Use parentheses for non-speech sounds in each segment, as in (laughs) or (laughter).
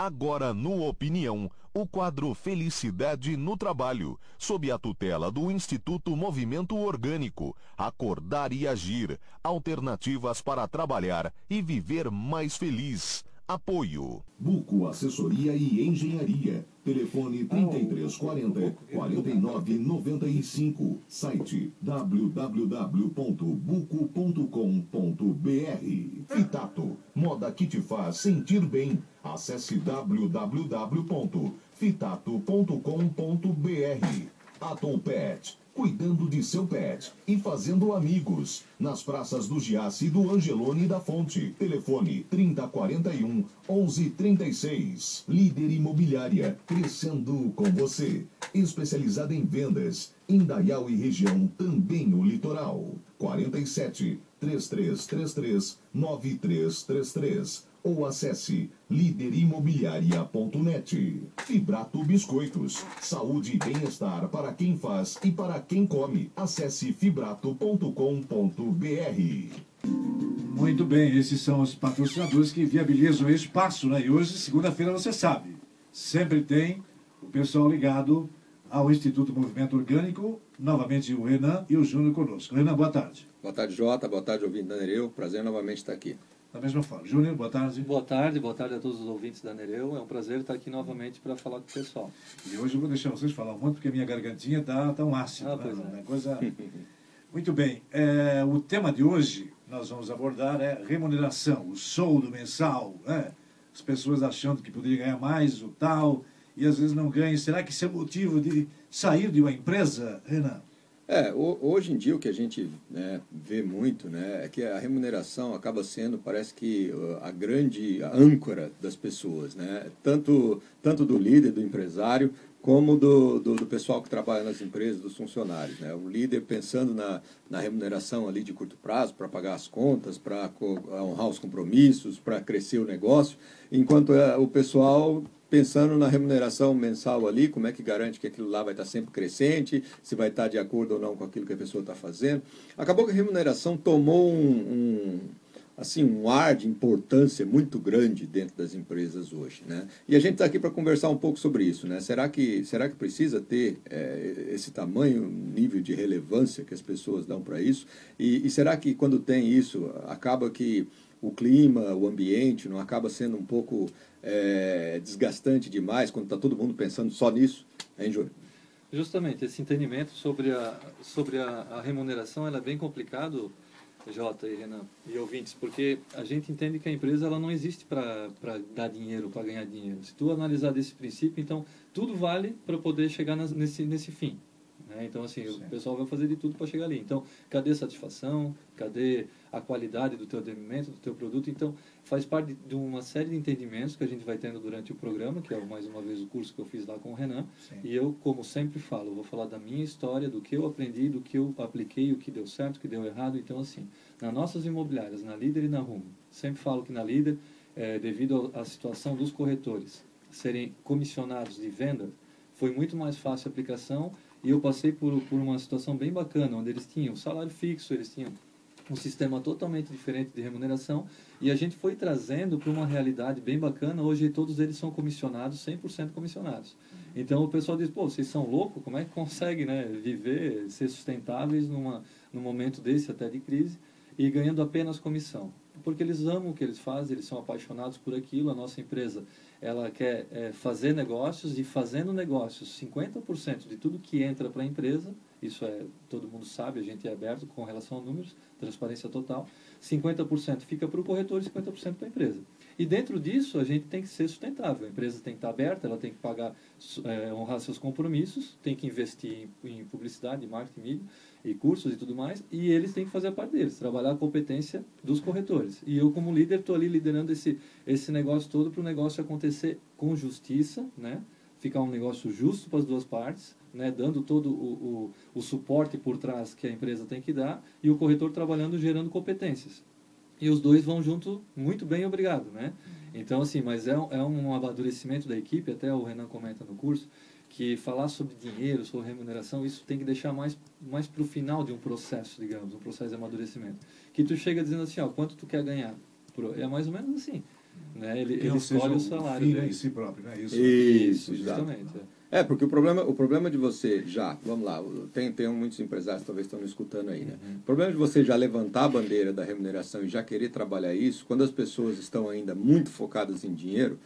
Agora no Opinião, o quadro Felicidade no Trabalho, sob a tutela do Instituto Movimento Orgânico. Acordar e agir. Alternativas para trabalhar e viver mais feliz. Apoio. Buco Assessoria e Engenharia. Telefone 3340 4995. Site www.buco.com.br. Fitato. Moda que te faz sentir bem. Acesse www.fitato.com.br. Atom Pet cuidando de seu pet e fazendo amigos. Nas praças do Giasse do Angelone e da Fonte. Telefone 3041 1136. Líder Imobiliária, crescendo com você. Especializada em vendas. Indaial e região, também o litoral. 47 3333 9333 ou acesse liderimobiliaria.net. Fibrato Biscoitos. Saúde e bem-estar para quem faz e para quem come. Acesse fibrato.com.br. Muito bem, esses são os patrocinadores que viabilizam o espaço, né? E hoje, segunda-feira, você sabe, sempre tem o pessoal ligado ao Instituto Movimento Orgânico, novamente o Renan e o Júnior conosco. Renan, boa tarde. Boa tarde, Jota. Boa tarde, ouvinte da Nereu. Prazer novamente estar aqui da mesma forma. Júnior, boa tarde. Boa tarde, boa tarde a todos os ouvintes da Nereu. É um prazer estar aqui novamente para falar com o pessoal. E hoje eu vou deixar vocês falar um monte, porque minha gargantinha está tão ácida. Ah, né? pois é. coisa... (laughs) Muito bem. É, o tema de hoje nós vamos abordar é remuneração, o soldo mensal. Né? As pessoas achando que poderiam ganhar mais, o tal, e às vezes não ganham. Será que isso é motivo de sair de uma empresa, Renan? É, hoje em dia o que a gente né, vê muito né, é que a remuneração acaba sendo, parece que uh, a grande âncora das pessoas, né? tanto, tanto do líder, do empresário, como do, do, do, pessoal que trabalha nas empresas, dos funcionários. Né? O líder pensando na, na remuneração ali de curto prazo, para pagar as contas, para honrar os compromissos, para crescer o negócio, enquanto é, o pessoal pensando na remuneração mensal ali, como é que garante que aquilo lá vai estar sempre crescente, se vai estar de acordo ou não com aquilo que a pessoa está fazendo. Acabou que a remuneração tomou um, um, assim, um ar de importância muito grande dentro das empresas hoje. Né? E a gente está aqui para conversar um pouco sobre isso. Né? Será, que, será que precisa ter é, esse tamanho, nível de relevância que as pessoas dão para isso? E, e será que quando tem isso, acaba que o clima, o ambiente não acaba sendo um pouco é, desgastante demais quando está todo mundo pensando só nisso, hein, Júlio? Justamente, esse entendimento sobre a, sobre a, a remuneração é bem complicado, Jota e Renan e ouvintes, porque a gente entende que a empresa ela não existe para dar dinheiro, para ganhar dinheiro. Se tu analisar desse princípio, então tudo vale para poder chegar nas, nesse, nesse fim. Né? Então, assim, Sim. o pessoal vai fazer de tudo para chegar ali. Então, cadê a satisfação? Cadê a qualidade do teu atendimento, do teu produto? Então, faz parte de uma série de entendimentos que a gente vai tendo durante o programa, que é mais uma vez o curso que eu fiz lá com o Renan. Sim. E eu, como sempre falo, vou falar da minha história, do que eu aprendi, do que eu apliquei, o que deu certo, o que deu errado. Então, assim, nas nossas imobiliárias, na Líder e na Rumo, sempre falo que na Líder, é, devido à situação dos corretores serem comissionados de venda, foi muito mais fácil a aplicação e eu passei por, por uma situação bem bacana, onde eles tinham salário fixo, eles tinham um sistema totalmente diferente de remuneração e a gente foi trazendo para uma realidade bem bacana. Hoje todos eles são comissionados, 100% comissionados. Então o pessoal diz: pô, vocês são loucos? Como é que conseguem né, viver, ser sustentáveis numa, num momento desse até de crise e ganhando apenas comissão? Porque eles amam o que eles fazem, eles são apaixonados por aquilo. A nossa empresa ela quer é, fazer negócios e fazendo negócios, 50% de tudo que entra para a empresa, isso é, todo mundo sabe, a gente é aberto com relação a números, transparência total, 50% fica para o corretor e 50% para a empresa. E dentro disso, a gente tem que ser sustentável. A empresa tem que estar aberta, ela tem que pagar, é, honrar seus compromissos, tem que investir em, em publicidade, marketing, mídia e cursos e tudo mais, e eles têm que fazer a parte deles, trabalhar a competência dos corretores. E eu, como líder, estou ali liderando esse, esse negócio todo para o negócio acontecer com justiça, né? ficar um negócio justo para as duas partes, né? dando todo o, o, o suporte por trás que a empresa tem que dar, e o corretor trabalhando, gerando competências e os dois vão junto muito bem, obrigado, né? Então, assim, mas é, é um amadurecimento da equipe, até o Renan comenta no curso, que falar sobre dinheiro, sobre remuneração, isso tem que deixar mais, mais para o final de um processo, digamos, um processo de amadurecimento. Que tu chega dizendo assim, ó, quanto tu quer ganhar? É mais ou menos assim. né? ele, ele escolhe o salário fim dele. em si próprio, não é isso? Isso, justamente. É, porque o problema, o problema de você já, vamos lá, tem, tem muitos empresários que talvez estão me escutando aí, né? Uhum. O problema de você já levantar a bandeira da remuneração e já querer trabalhar isso, quando as pessoas estão ainda muito focadas em dinheiro,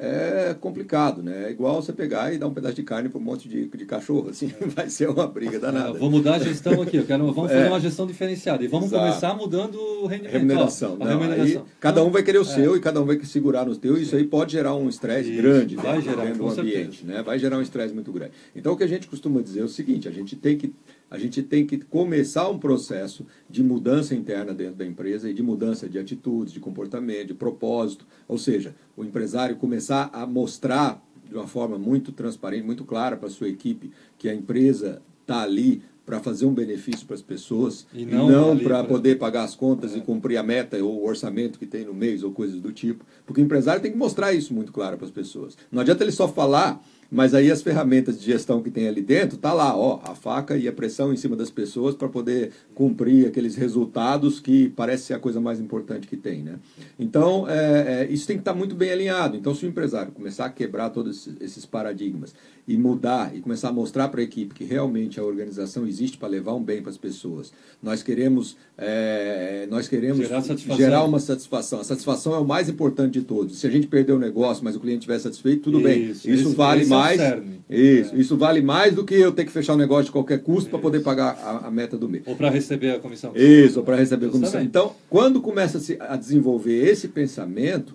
é complicado, né? É igual você pegar e dar um pedaço de carne para um monte de, de cachorro, assim, (laughs) vai ser uma briga danada. Ah, vou mudar a gestão aqui, eu quero, vamos fazer uma gestão diferenciada. E vamos Exato. começar mudando o rendimento. Remuneração. ó, remuneração. aí cada um vai querer o É. seu e cada um vai segurar no teu, e isso aí pode gerar um estresse grande vai dentro, gerar, dentro do ambiente, certeza. né? Vai gerar um estresse muito grande. Então o que a gente costuma dizer é o seguinte, a gente tem que a gente tem que começar um processo de mudança interna dentro da empresa e de mudança de atitudes, de comportamento, de propósito, ou seja, o empresário começar a mostrar de uma forma muito transparente, muito clara para a sua equipe que a empresa está ali para fazer um benefício para as pessoas E não não, para poder pagar as contas e cumprir a meta ou o orçamento que tem no mês ou coisas do tipo. Porque o empresário tem que mostrar isso muito claro para as pessoas. Não adianta ele só falar, mas aí as ferramentas de gestão que tem ali dentro, tá lá, ó, a faca e a pressão em cima das pessoas para poder cumprir aqueles resultados que parece ser a coisa mais importante que tem, né? Então, é, é, isso tem que estar muito bem alinhado. Então, se o empresário começar a quebrar todos esses paradigmas e mudar e começar a mostrar para a equipe que realmente a organização existe para levar um bem para as pessoas, nós queremos, é, nós queremos Gerar gerar uma satisfação. A satisfação é o mais importante de todos. Se a gente perder o negócio, mas o cliente estiver satisfeito, tudo bem. Isso, Isso esse- vale é mais. cerne. isso, É. isso vale mais do que eu ter que fechar o negócio de qualquer custo para poder pagar a, a meta do mês. Ou para receber a comissão. Isso, para receber a comissão. Então, quando começa a se- a desenvolver esse pensamento,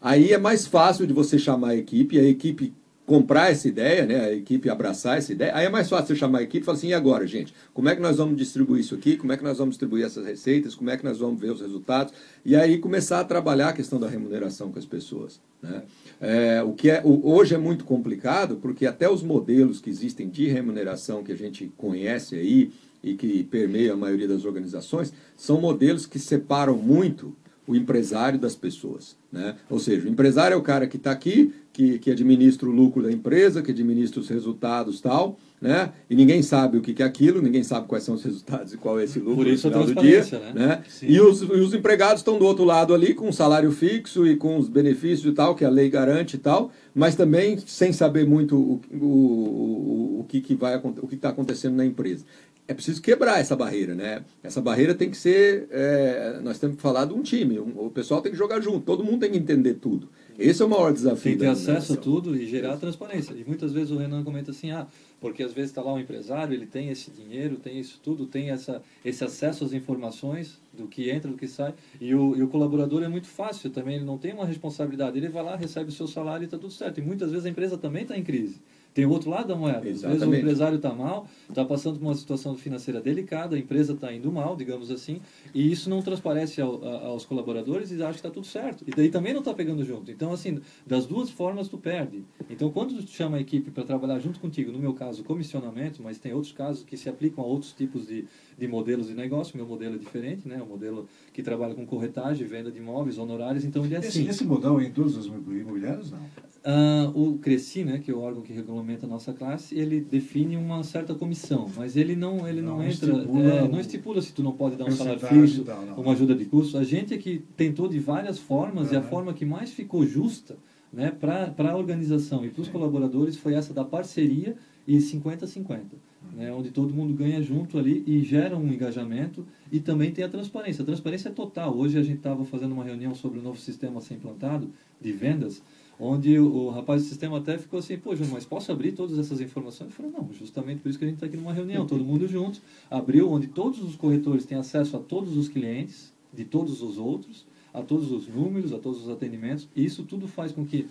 aí é mais fácil de você chamar a equipe, a equipe comprar essa ideia, né, a equipe abraçar essa ideia, aí é mais fácil você chamar a equipe e falar assim, e agora, gente, como é que nós vamos distribuir isso aqui, como é que nós vamos distribuir essas receitas, como é que nós vamos ver os resultados, e aí começar a trabalhar a questão da remuneração com as pessoas. Né? É, o que é, hoje é muito complicado, porque até os modelos que existem de remuneração que a gente conhece aí, e que permeiam a maioria das organizações, são modelos que separam muito o empresário das pessoas. Né? Ou seja, o empresário é o cara que está aqui, que, que administra o lucro da empresa, que administra os resultados tal, né? e ninguém sabe o que que é aquilo, ninguém sabe quais são os resultados e qual é esse lucro Por isso no a final do dia. Né? né? E, os, e os empregados estão do outro lado ali, com um salário fixo e com os benefícios e tal, que a lei garante e tal, mas também sem saber muito o, o, o, o que, que vai o que está acontecendo na empresa. É preciso quebrar essa barreira, né? Essa barreira tem que ser. é, nós temos que falar de um time. um- o pessoal tem que jogar junto, todo mundo tem que entender tudo. Esse é o maior desafio. Tem que ter acesso a tudo e gerar transparência. E muitas vezes o Renan comenta assim, ah, porque às vezes está lá um empresário, ele tem esse dinheiro, tem isso tudo, tem essa, esse acesso às informações do que entra, do que sai. E o, e o colaborador é muito fácil também, ele não tem uma responsabilidade. Ele vai lá, recebe o seu salário e está tudo certo. E muitas vezes a empresa também está em crise. Tem o outro lado da moeda. Às vezes o Exatamente. empresário está mal, está passando por uma situação financeira delicada, a empresa está indo mal, digamos assim, e isso não transparece ao- a- aos colaboradores e acha que está tudo certo. E daí também não está pegando junto. Então, assim, das duas formas tu perde. Então, quando tu chama a equipe para trabalhar junto contigo, no meu caso, comissionamento, mas tem outros casos que se aplicam a outros tipos de, de modelos de negócio. Meu modelo é diferente, né? O modelo que trabalha com corretagem, venda de imóveis, honorários, então ele é Esse, assim. esse modal é em todos os imobiliários, não? Ah, o Cresci, né, que é o órgão que regulamenta a nossa classe, ele define uma certa comissão, mas ele não, ele não, Não entra, estipula é, não estipula se tu não pode dar um salário fixo, e tal, não. uma ajuda de custo. A gente é que tentou de várias formas e a forma que mais ficou justa, né, para a organização e para os colaboradores foi essa da parceria e 50-50, né, onde todo mundo ganha junto ali e gera um engajamento e também tem a transparência. A transparência é total. Hoje a gente estava fazendo uma reunião sobre o novo sistema a ser implantado de vendas, onde o, rapaz do sistema até ficou assim, pô, Júnior, mas posso abrir todas essas informações? Eu falei, não, justamente por isso que a gente está aqui numa reunião, todo mundo junto, abriu, onde todos os corretores têm acesso a todos os clientes, de todos os outros, a todos os números, a todos os atendimentos, e isso tudo faz com que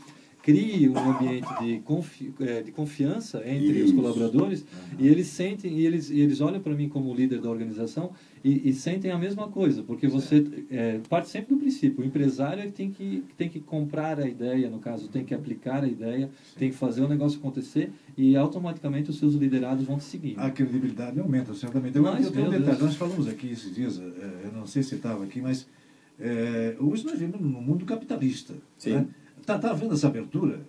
crie um ambiente de, confi eh, de confiança entre os Isso. colaboradores e eles sentem e eles, e eles olham para mim como líder da organização e, e sentem a mesma coisa porque você eh, parte sempre do princípio o empresário é tem que tem que comprar a ideia no caso tem que aplicar a ideia tem que fazer o negócio acontecer e automaticamente os seus liderados vão te seguir A credibilidade aumenta, certamente. Agora, Mas, eu tenho um detalhe. Deus. Nós falamos aqui esses dias, eh, eu não sei se estava aqui, mas eh, hoje nós vivemos num mundo capitalista. Sim. Né? Tá, tá havendo essa abertura?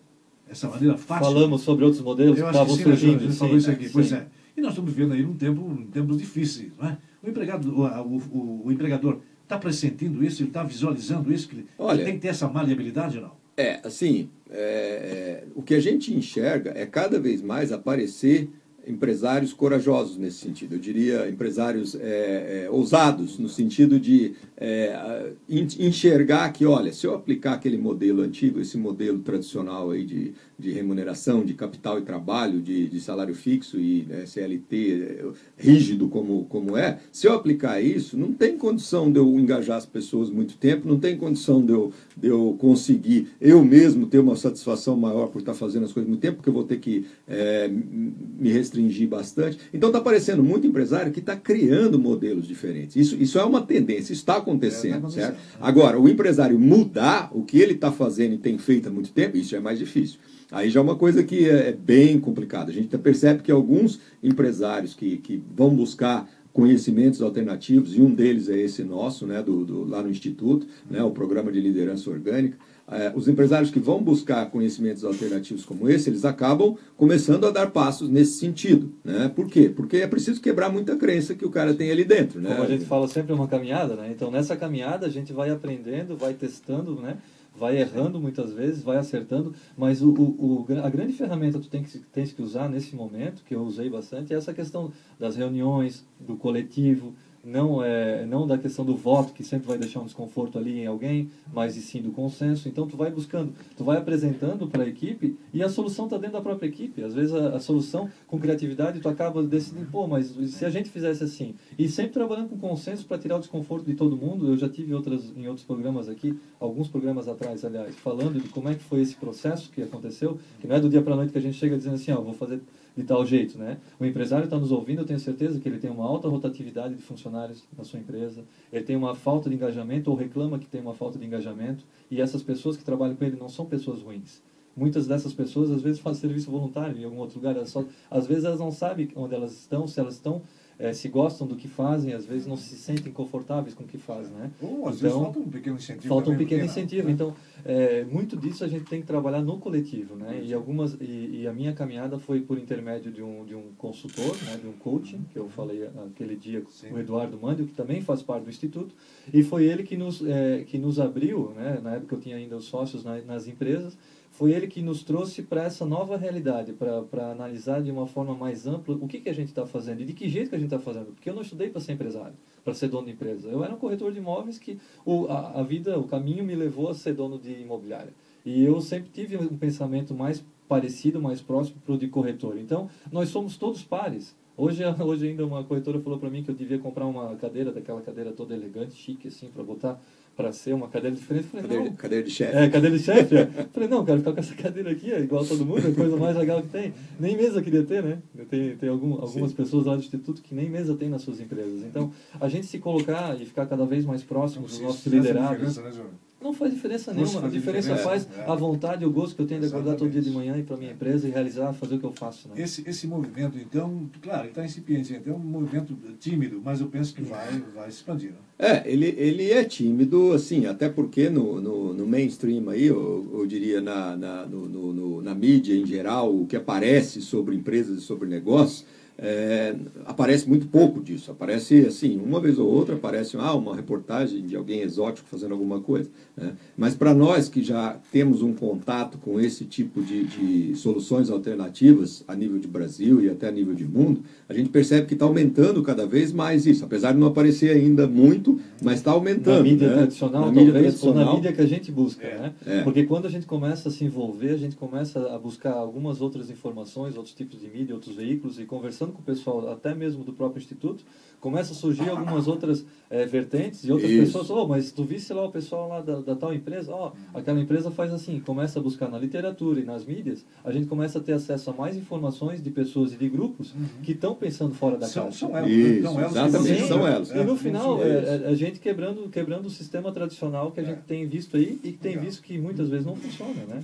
Essa maneira fácil? falamos sobre outros modelos que acho que estavam sim, surgindo sim, isso aqui. Pois sim. é. E nós estamos vivendo aí um tempo, tempos difíceis. Não é? O, empregado, o, o, o- empregador está pressentindo isso, ele está visualizando isso, que ele, Olha, tem que ter essa maleabilidade ou não? É, assim, é, é, o que a gente enxerga é cada vez mais aparecer empresários corajosos nesse sentido. Eu diria empresários é, é, ousados, no sentido de é, enxergar que, olha, se eu aplicar aquele modelo antigo, esse modelo tradicional aí de, de remuneração, de capital e trabalho, de, de salário fixo e né, CLT é, rígido como, como é, se eu aplicar isso, não tem condição de eu engajar as pessoas muito tempo, não tem condição de eu, de eu conseguir eu mesmo ter uma satisfação maior por estar fazendo as coisas muito tempo, porque eu vou ter que é, me restringir bastante. Então está aparecendo muito empresário que está criando modelos diferentes. Isso, isso é uma tendência, está acontecendo, é, certo? Agora, o empresário mudar o que ele está fazendo e tem feito há muito tempo, isso é mais difícil. Aí já é uma coisa que é, é bem complicada. A gente percebe que alguns empresários que, que vão buscar conhecimentos alternativos, e um deles é esse nosso, né, do, do lá no Instituto, né, o Programa de Liderança Orgânica, é, os empresários que vão buscar conhecimentos alternativos como esse, eles acabam começando a dar passos nesse sentido. Né? Por quê? Porque é preciso quebrar muita crença que o cara tem ali dentro. Né? Como a gente fala sempre, uma caminhada, né? Então, nessa caminhada, a gente vai aprendendo, vai testando, né? vai errando muitas vezes, vai acertando, mas o, o, a grande ferramenta que tu tem que, tens que usar nesse momento, que eu usei bastante, é essa questão das reuniões, do coletivo, não é não da questão do voto que sempre vai deixar um desconforto ali em alguém, mas e sim do consenso. Então tu vai buscando, tu vai apresentando para a equipe e a solução está dentro da própria equipe. Às vezes a, a, solução com criatividade tu acaba decidindo, pô, mas se a gente fizesse assim e sempre trabalhando com consenso para tirar o desconforto de todo mundo. Eu já tive outras em outros programas aqui, alguns programas atrás, aliás, falando de como é que foi esse processo que aconteceu, que não é do dia para noite que a gente chega dizendo assim, ó, vou fazer de tal jeito, né? O empresário está nos ouvindo, eu tenho certeza que ele tem uma alta rotatividade de funcionários na sua empresa, ele tem uma falta de engajamento ou reclama que tem uma falta de engajamento, e essas pessoas que trabalham com ele não são pessoas ruins. Muitas dessas pessoas às vezes fazem serviço voluntário em algum outro lugar, só, às vezes elas não sabem onde elas estão, se elas estão é, se gostam do que fazem, às vezes não se sentem confortáveis com o que fazem, né? Ou às então, vezes falta um pequeno incentivo. Falta um pequeno incentivo. Né? Então, é, muito disso a gente tem que trabalhar no coletivo, né? E algumas e, e, a minha caminhada foi por intermédio de um de um consultor, né? De um coaching que eu falei aquele dia com o Eduardo Mandio, que também faz parte do instituto, e foi ele que nos é, que nos abriu, né? Na época eu tinha ainda os sócios na, nas empresas foi ele que nos trouxe para essa nova realidade, para analisar de uma forma mais ampla o que, que a gente está fazendo e de que jeito que a gente está fazendo. Porque eu não estudei para ser empresário, para ser dono de empresa. Eu era um corretor de imóveis que o, a, a vida, o caminho me levou a ser dono de imobiliária. E eu sempre tive um pensamento mais parecido, mais próximo para o de corretor. Então, nós somos todos pares. Hoje, (laughs) hoje ainda uma corretora falou para mim que eu devia comprar uma cadeira, daquela cadeira toda elegante, chique, assim, para botar para ser uma cadeira diferente. Falei, cadeira, não. cadeira de chefe. É, cadeira de chefe. É. Falei, não, quero ficar com essa cadeira aqui, é igual a todo mundo, é a coisa mais legal que tem. Nem mesa queria ter, né? Tem, tem algum, algumas Sim. pessoas lá do Instituto que nem mesa tem nas suas empresas. Então, a gente se colocar e ficar cada vez mais próximo dos nossos liderados. Né, não faz diferença nenhuma. A diferença faz é. a vontade e o gosto que eu tenho de acordar todo dia de manhã e ir para minha empresa e realizar, fazer o que eu faço. Né? Esse, esse movimento, então, claro, ele está incipiente, então é um movimento tímido, mas eu penso que vai, vai se expandir. Né? É, ele, ele é tímido, assim, até porque no, no, no mainstream aí, eu, eu diria na, na, no, no, na mídia em geral, o que aparece sobre empresas e sobre negócios, é, aparece muito pouco disso. Aparece assim, uma vez ou outra aparece ah, uma reportagem de alguém exótico fazendo alguma coisa. Né? Mas para nós que já temos um contato com esse tipo de, de, soluções alternativas a nível de Brasil e até a nível de mundo, a gente percebe que está aumentando cada vez mais isso. Apesar de não aparecer ainda muito, mas está aumentando. Na mídia né? tradicional, na mídia tradicional. ou na mídia que a gente busca. É. Né? É. Porque quando a gente começa a se envolver, a gente começa a buscar algumas outras informações, outros tipos de mídia, outros veículos e conversando conversando com o pessoal, até mesmo do próprio instituto, começa a surgir algumas outras é, vertentes e outras Isso. pessoas, oh, mas tu visse lá o pessoal lá da, da tal empresa, ó, oh, aquela empresa faz assim, começa a buscar na literatura e nas mídias, a gente começa a ter acesso a mais informações de pessoas e de grupos uhum. que estão pensando fora da são, caixa. São elas, Isso, então, elas exatamente, são elas. E no final, é, é, a gente quebrando, quebrando o sistema tradicional que a gente é. tem visto aí e que tem visto que muitas vezes não funciona, né?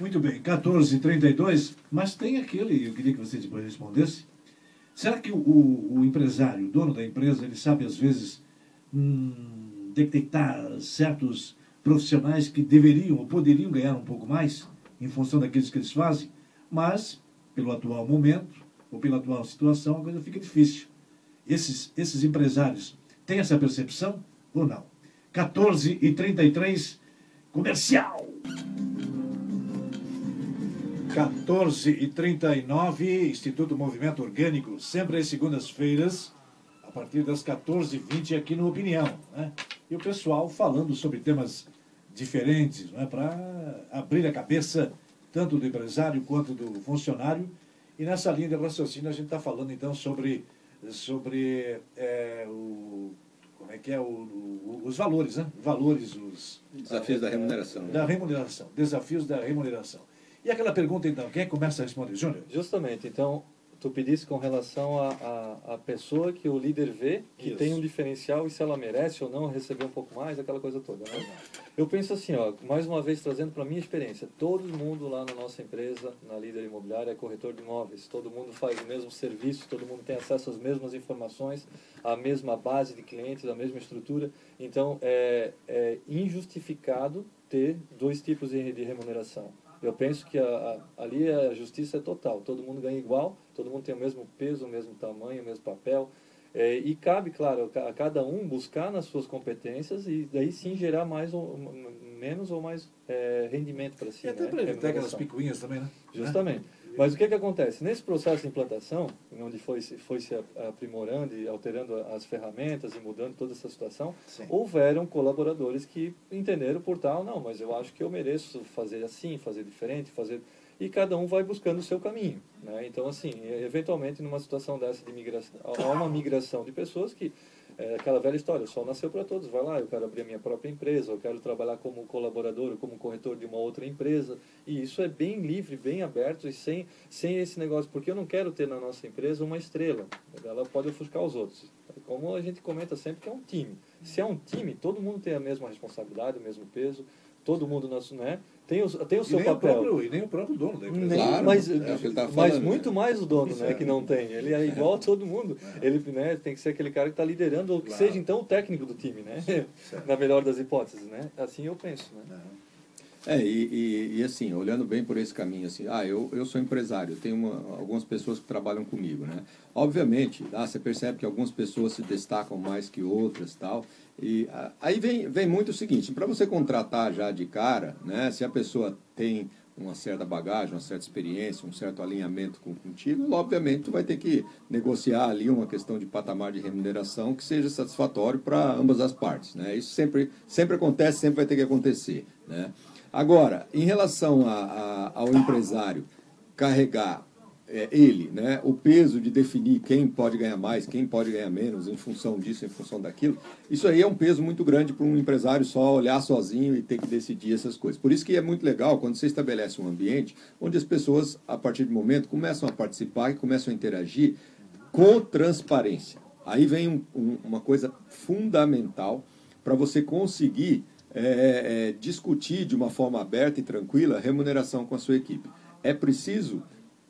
Muito bem, 14h32, mas tem aquele, eu queria que você depois respondesse, Será que o, o, empresário, o dono da empresa, ele sabe às vezes hum, detectar certos profissionais que deveriam ou poderiam ganhar um pouco mais em função daqueles que eles fazem, mas pelo atual momento ou pela atual situação a coisa fica difícil. Esses, esses empresários têm essa percepção ou não? 14 e 33 comercial. 14 e 39 Instituto Movimento Orgânico, sempre às segundas-feiras, a partir das 14h20 aqui no Opinião. Né? E o pessoal falando sobre temas diferentes, né? para abrir a cabeça tanto do empresário quanto do funcionário. E nessa linha de raciocínio a gente está falando então sobre, sobre é, o, como é que é o, o, os valores, né? Valores, os desafios da remuneração. Da remuneração, desafios da remuneração. E aquela pergunta então, quem é começa a responder, Júnior? Justamente, então tu pedisse com relação à pessoa que o líder vê que Isso. tem um diferencial e se ela merece ou não receber um pouco mais, aquela coisa toda. Né? Eu penso assim, ó, mais uma vez trazendo para a minha experiência, todo mundo lá na nossa empresa, na Líder Imobiliária, é corretor de imóveis, todo mundo faz o mesmo serviço, todo mundo tem acesso às mesmas informações, à mesma base de clientes, à mesma estrutura. Então, é, é injustificado ter dois tipos de remuneração eu penso que a, a, ali a justiça é total, todo mundo ganha igual, todo mundo tem o mesmo peso, o mesmo tamanho, o mesmo papel. É, e cabe, claro, a cada um buscar nas suas competências e daí sim gerar mais ou menos ou mais é, rendimento para si. E até né? para evitar aquelas picuinhas também, né? Justamente. Mas o que, que acontece? Nesse processo de implantação, onde foi, foi se aprimorando e alterando as ferramentas e mudando toda essa situação, Sim. houveram colaboradores que entenderam por tal, não, mas eu acho que eu mereço fazer assim, fazer diferente, fazer... E cada um vai buscando o seu caminho. Né? Então, assim, eventualmente, numa situação dessa de migração, há uma migração de pessoas que é aquela velha história, o sol nasceu para todos, vai lá, eu quero abrir a minha própria empresa, eu quero trabalhar como colaborador ou como corretor de uma outra empresa. E isso é bem livre, bem aberto e sem, sem esse negócio, porque eu não quero ter na nossa empresa uma estrela, ela pode ofuscar os outros. Como a gente comenta sempre que é um time. Se é um time, todo mundo tem a mesma responsabilidade, o mesmo peso, todo mundo, né? tem o, tem o seu e papel. O próprio, e nem o próprio dono da empresa. Claro, mas, é mas muito né? mais o dono, né, que não (laughs) tem. Ele é igual a todo mundo. É. Ele né, tem que ser aquele cara que está liderando, ou que claro. seja então o técnico do time, né? Certo. (laughs) Na melhor das hipóteses, né? Assim eu penso, né? É, e, e, e, assim, olhando bem por esse caminho, assim, ah, eu, eu sou empresário, tenho uma, algumas pessoas que trabalham comigo, né? Obviamente, ah, você percebe que algumas pessoas se destacam mais que outras tal, e ah, aí vem, vem muito o seguinte, para você contratar já de cara, né, se a pessoa tem uma certa bagagem, uma certa experiência, um certo alinhamento com, contigo, obviamente tu vai ter que negociar ali uma questão de patamar de remuneração que seja satisfatório para ambas as partes, né? Isso sempre, sempre acontece, sempre vai ter que acontecer, né? Agora, em relação a, a, ao empresário carregar é, ele, né, o peso de definir quem pode ganhar mais, quem pode ganhar menos, em função disso, em função daquilo, isso aí é um peso muito grande para um empresário só olhar sozinho e ter que decidir essas coisas. Por isso que é muito legal quando você estabelece um ambiente onde as pessoas, a partir do momento, começam a participar e começam a interagir com transparência. Aí vem um, um, uma coisa fundamental para você conseguir é, é, discutir de uma forma aberta e tranquila remuneração com a sua equipe. É preciso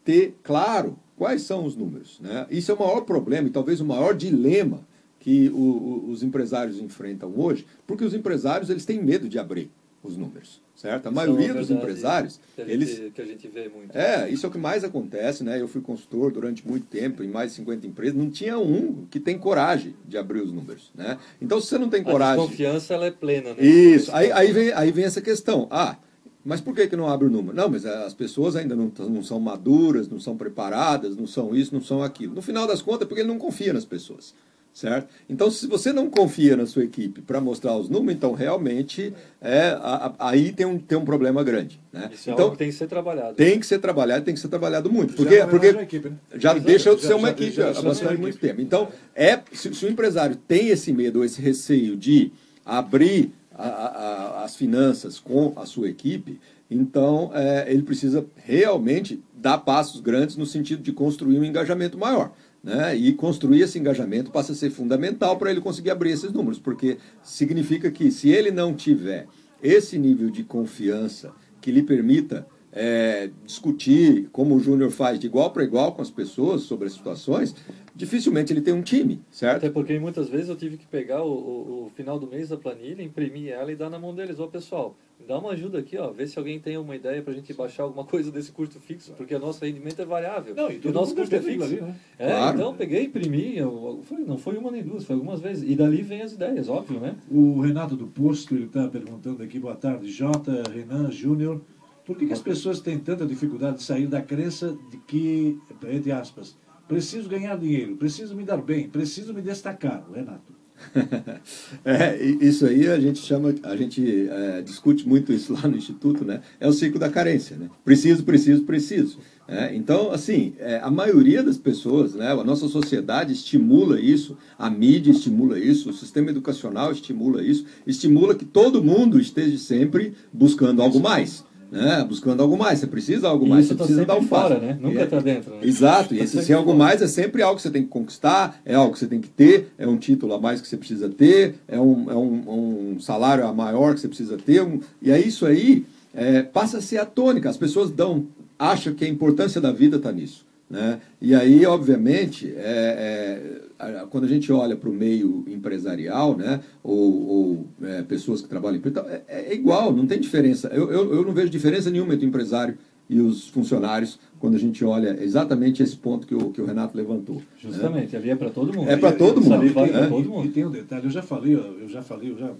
ter claro quais são os números. Né? Isso é o maior problema e talvez o maior dilema que o, o, os empresários enfrentam hoje, porque os empresários eles têm medo de abrir os números, certo? A maioria dos empresários, que gente, eles que a gente vê muito. É, isso é o que mais acontece, né? Eu fui consultor durante muito tempo em mais de 50 empresas, não tinha um que tem coragem de abrir os números, né? Então se você não tem coragem, a confiança ela é plena, né? Isso. Aí, aí vem aí vem essa questão. Ah, mas por que, que não abre o número? Não, mas as pessoas ainda não, não são maduras, não são preparadas, não são isso, não são aquilo. No final das contas, é porque ele não confia nas pessoas certo? Então, se você não confia na sua equipe para mostrar os números, então realmente é, a, a, aí tem um, tem um problema grande. Né? Isso é então, é tem que ser trabalhado. Tem que ser trabalhado, tem que ser trabalhado muito. Porque, já porque equipe, né? já deixa de ser uma já, equipe há bastante muito tempo. Então, é, se, se, o empresário tem esse medo, esse receio de abrir a, as finanças com a sua equipe, então é, ele precisa realmente dar passos grandes no sentido de construir um engajamento maior. Né? E construir esse engajamento passa a ser fundamental para ele conseguir abrir esses números, porque significa que se ele não tiver esse nível de confiança que lhe permita é, discutir, como o Júnior faz, de igual para igual com as pessoas sobre as situações, dificilmente ele tem um time, certo? Até porque muitas vezes eu tive que pegar o, o, o final do mês da planilha, imprimir ela e dar na mão deles. Ó, pessoal, dá uma ajuda aqui, ó, vê se alguém tem uma ideia para a gente baixar alguma (laughs) coisa desse custo fixo, porque o nosso rendimento é variável. Não, e, o nosso custo é fixo. Ali, né? É, claro. então peguei, imprimi, eu, foi, não foi uma nem duas, foi algumas vezes. E dali vem as ideias, óbvio, né? O Renato do Posto, ele está perguntando aqui, boa tarde, J, Renan, Júnior, por que, que as pessoas têm tanta dificuldade de sair da crença de que, entre aspas, preciso ganhar dinheiro, preciso me dar bem, preciso me destacar, Renato? (laughs) é, isso aí a gente chama, a gente é, discute muito isso lá no Instituto, né? É o ciclo da carência, né? Preciso, preciso, preciso. É, então, assim, é, a maioria das pessoas, né, a nossa sociedade estimula isso, a mídia estimula isso, o sistema educacional estimula isso, estimula que todo mundo esteja sempre buscando algo mais né? buscando algo mais. Você precisa algo mais, você tá precisa dar um fora, né? Nunca está é, dentro. Né? Exato, e esse ser algo mais é sempre algo que você tem que conquistar, é algo que você tem que ter, é um título a mais que você precisa ter, é um, é um, um salário a maior que você precisa ter, um, e é isso aí é, passa a ser a tônica. As pessoas dão, acham que a importância da vida está nisso. Né? E aí, obviamente, é, é, quando a gente olha para o meio empresarial, né? ou, ou é, pessoas que trabalham em é, é, igual, não tem diferença. Eu, eu, eu não vejo diferença nenhuma entre o empresário e os funcionários quando a gente olha exatamente esse ponto que o, que o Renato levantou. Né? Justamente, né? ali é para todo mundo. É para todo, mundo. Vale é. todo mundo. E, e tem um detalhe, eu já falei, eu já falei, eu já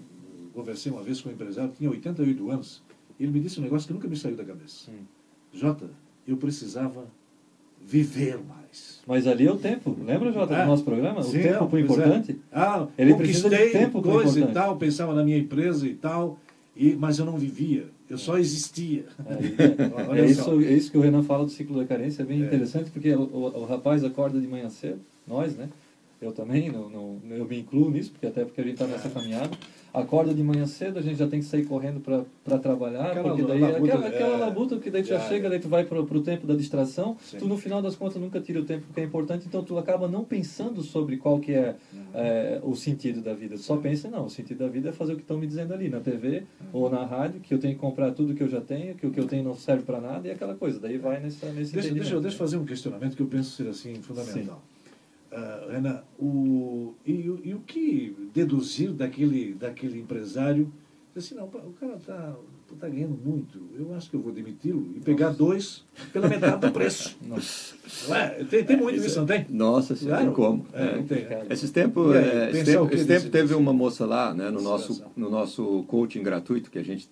conversei uma vez com um empresário que tinha 88 anos, e ele me disse um negócio que nunca me saiu da cabeça. Hum. Jota, eu precisava viver mais. Mas ali é o tempo. Lembra, Jota, do é. nosso programa? Sim, o tempo foi é. importante. É. Ah, ele precisa de tempo coisa e tal, pensava na minha empresa e tal, e, mas eu não vivia. Eu só existia. É, é, (laughs) é isso, é isso que o Renan fala do ciclo da carência, é bem é. interessante, porque o, o, o, rapaz acorda de manhã cedo, nós, né? Eu também, não, não, eu me incluo nisso, porque até porque a gente está nessa caminhada acorda de manhã cedo, a gente já tem que sair correndo para trabalhar, aquela porque daí labuta, aquela, aquela é, labuta que daí tu já é, chega, daí tu vai para o tempo da distração, sim. tu no final das contas nunca tira o tempo que é importante, então tu acaba não pensando sobre qual que é, uhum. é o sentido da vida. Tu só pensa, não, o sentido da vida é fazer o que estão me dizendo ali na TV uhum. ou na rádio, que eu tenho que comprar tudo que eu já tenho, que o que eu tenho não serve para nada e aquela coisa. Daí vai nessa, nesse deixa, deixa, deixa eu fazer um questionamento que eu penso ser assim fundamental. Sim. Uh, Renan, o, e, e, o que deduzir daquele, daquele empresário? Assim, não, o cara está tá ganhando muito, eu acho que eu vou demiti-lo e pegar Nossa. dois pela metade do preço. (laughs) Nossa. É? Tem, tem muito isso, não tem? Nossa, claro. tem como. É, é. Tem. Esses tempos, é, esse tempo, esse tempo teve uma moça lá, né, no nosso, no nosso coaching gratuito, que a gente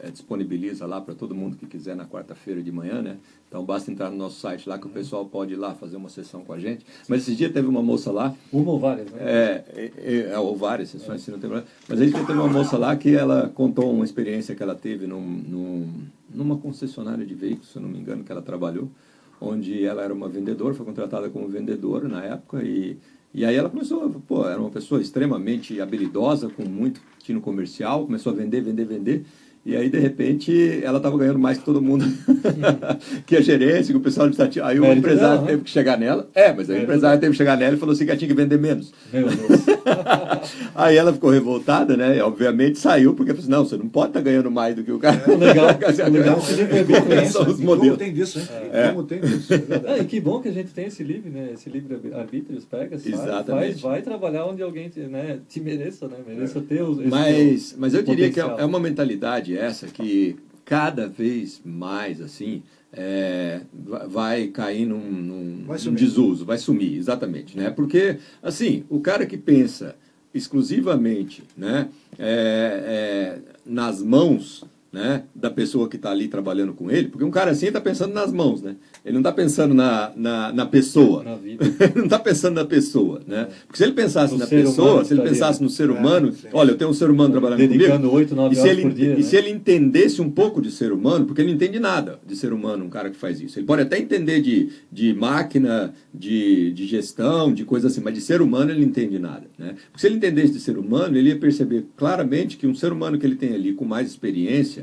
é, disponibiliza lá para todo mundo que quiser na quarta-feira de manhã, né? Então basta entrar no nosso site lá que o pessoal pode ir lá fazer uma sessão com a gente. Mas esse dia teve uma moça lá. Uma ou várias, né? É, é, é ou várias sessões, se não tem problema. Mas aí teve uma moça lá que ela contou uma experiência que ela teve num, num, numa concessionária de veículos, se eu não me engano, que ela trabalhou, onde ela era uma vendedora, foi contratada como vendedora na época e e aí ela começou, pô, era uma pessoa extremamente habilidosa, com muito tino comercial, começou a vender, vender, vender. E aí, de repente, ela estava ganhando mais que todo mundo. (laughs) que a gerência, que o pessoal administrativo. Aí o Mérito empresário dela, teve né? que chegar nela. É, mas aí o empresário teve que chegar nela e falou assim que ela tinha que vender menos. Meu Deus. (laughs) aí ela ficou revoltada, né? E, obviamente saiu, porque falou assim, não, você não pode estar tá ganhando mais do que o cara. É, legal, (laughs) legal você deve são os modelos. Como tem disso, hein? É. Como tem disso, é, e que bom que a gente tem esse livre, né? Esse livre arbítrio, pega, sai, Exatamente. Vai, vai trabalhar onde alguém te, né, te mereça, né? Mereça é. ter os, mas, mas eu diria potencial. que é uma mentalidade essa que cada vez mais assim é, vai cair num, num, vai num, desuso, vai sumir, exatamente, né? Porque assim, o cara que pensa exclusivamente, né, é, é, nas mãos né, da pessoa que está ali trabalhando com ele, porque um cara assim está pensando nas mãos, né? Ele não está pensando na, na, na pessoa. Na (laughs) ele não está pensando na pessoa, né? Porque se ele pensasse no na pessoa, se ele pensasse no ser humano, é, olha, eu tenho um ser humano trabalhando Dedicando comigo. 8, 9 e se ele, por dia, e né? se ele entendesse um pouco de ser humano, porque ele não entende nada de ser humano, um cara que faz isso. Ele pode até entender de, de máquina, de, de gestão, de coisa assim, mas de ser humano ele não entende nada, né? Porque se ele entendesse de ser humano, ele ia perceber claramente que um ser humano que ele tem ali com mais experiência,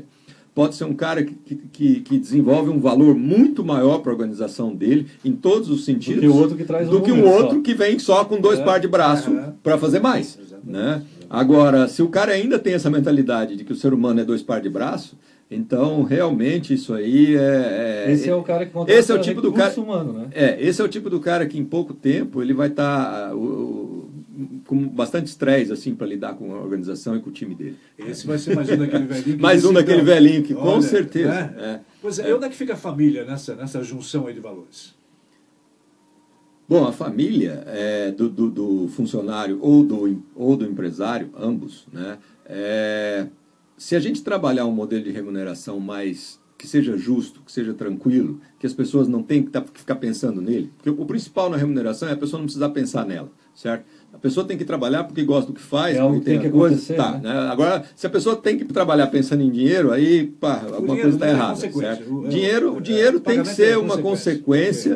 pode ser um cara que, que, que desenvolve um valor muito maior para a organização dele, em todos os sentidos, do que o outro que, traz do um que um outro só. que vem só com dois é, par de braço é, para fazer mais. Né? Agora, se o cara ainda tem essa mentalidade de que o ser humano é dois par de braço, então realmente isso aí é, é esse é o cara que esse é o tipo do cara humano, né? É, esse é o tipo do cara que em pouco tempo ele vai estar tá, com bastante estresse assim para lidar com a organização e com o time dele. Esse vai ser mais um daquele velhinho que (laughs) Mais um daquele então, velhinho que com olha, certeza. né? é. Pois é, onde é que fica a família nessa, nessa junção aí de valores? Bom, a família é, do, do, do funcionário ou do, ou do empresário, ambos, né? É, se a gente trabalhar um modelo de remuneração mais que seja justo, que seja tranquilo, que as pessoas não tenham que, tá, que ficar pensando nele, porque o principal na remuneração é a pessoa não precisar pensar nela, certo? A pessoa tem que trabalhar porque gosta do que faz, É algo porque que tem a que coisa, tá, né? né? Agora, se a pessoa tem que trabalhar pensando em dinheiro, aí, pá, alguma coisa está tem errada, certo? O- é, dinheiro, o- o dinheiro o tem que ser é uma consequência.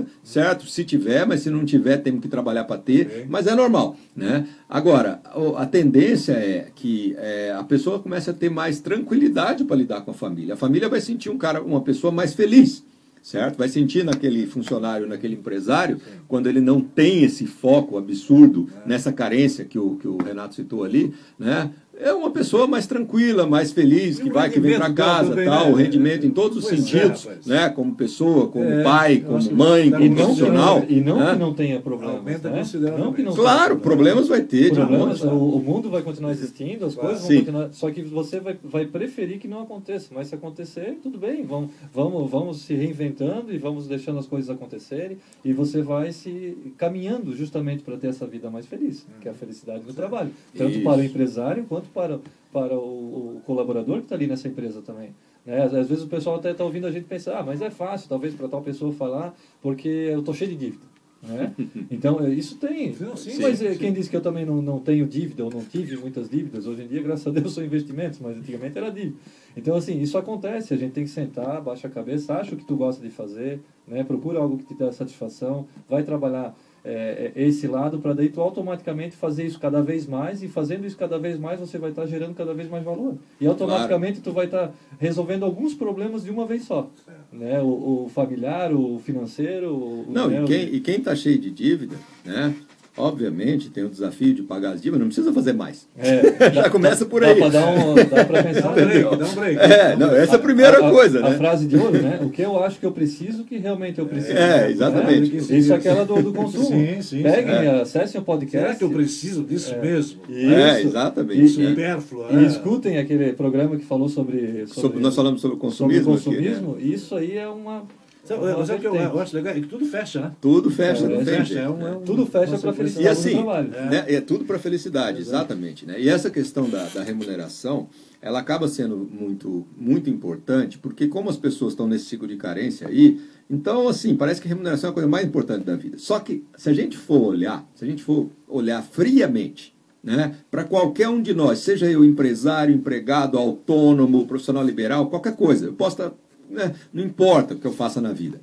consequência, certo? Se tiver, mas se não tiver, temos que trabalhar para ter, Ok. mas é normal, né? Agora, o- a tendência é que é, a pessoa comece a ter mais tranquilidade para lidar com a família. A família vai sentir um cara, uma pessoa mais feliz, certo? Vai sentir naquele funcionário, naquele empresário, quando ele não tem esse foco absurdo nessa carência que o, que o Renato citou ali, né? É uma pessoa mais tranquila, mais feliz, que vai, que vem para casa, também, tal, né? o rendimento em todos os Pois é, sentidos, rapaz. né? Como pessoa, como É, pai, como mãe, como E não, que profissional. não, e não né? que não tenha problemas. Né? Não que não Claro, tenha problemas vai ter, de o, o mundo vai continuar existindo, as coisas Sim. vão continuar. Só que você vai, vai preferir que não aconteça. Mas se acontecer, tudo bem. Vamos, vamos, vamos se reinventando e vamos deixando as coisas acontecerem. E você vai se caminhando justamente para ter essa vida mais feliz, que é a felicidade do trabalho. Tanto Isso. para o empresário quanto para, para o, o colaborador que está ali nessa empresa também. Né? Às, às vezes o pessoal até está ouvindo a gente pensar, ah, mas é fácil talvez para tal pessoa falar, porque eu estou cheio de dívida. Né? (laughs) Então, é, isso tem. Não, sim, mas sim, é, sim. quem disse que eu também não, não tenho dívida ou não tive muitas dívidas? Hoje em dia, graças a Deus, são investimentos, mas antigamente era dívida. Então, assim, isso acontece. A gente tem que sentar, baixa a cabeça, acha o que tu gosta de fazer, né? procura algo que te dá satisfação, vai trabalhar é, é, esse lado para daí tu automaticamente fazer isso cada vez mais e fazendo isso cada vez mais você vai estar gerando cada vez mais valor. E automaticamente tu vai estar resolvendo alguns problemas de uma vez só. Né? O, o familiar, o financeiro... O, Não, né? e quem, e quem tá cheio de dívida, né? Obviamente tem o desafio de pagar as dívidas, não precisa fazer mais. É, (laughs) Já começa por dá aí. pra dar um, dá pra Dá pensar. um break, dá um break. É, não, essa é a primeira coisa, a, né? frase de ouro, né? O que eu acho que eu preciso, que realmente eu preciso. É, exatamente. Né? Isso é aquela do, do consumo. Sim, sim, Peguem, é. acessem o podcast. Será que eu preciso disso mesmo? É, Isso. exatamente. Isso, né? Supérfluo, E né? escutem aquele programa que falou sobre. sobre Sobre- nós falamos sobre o sobre consumismo, consumismo. aqui, né? Isso aí é uma. Sabe, sabe o que eu, eu acho legal? É que tudo fecha, né? Tudo fecha, É, não tem fecha, jeito. é um- é um- Tudo fecha para felicidade E assim, do trabalho. né, é tudo para felicidade, exatamente. Né? E essa questão da, da remuneração, ela acaba sendo muito, muito importante, porque como as pessoas estão nesse ciclo de carência aí, então, assim, parece que a remuneração é a coisa mais importante da vida. Só que, se a gente for olhar, se a gente for olhar friamente, né, para qualquer um de nós, seja eu empresário, empregado, autônomo, profissional liberal, qualquer coisa, eu posso estar, né, não importa o que eu faça na vida.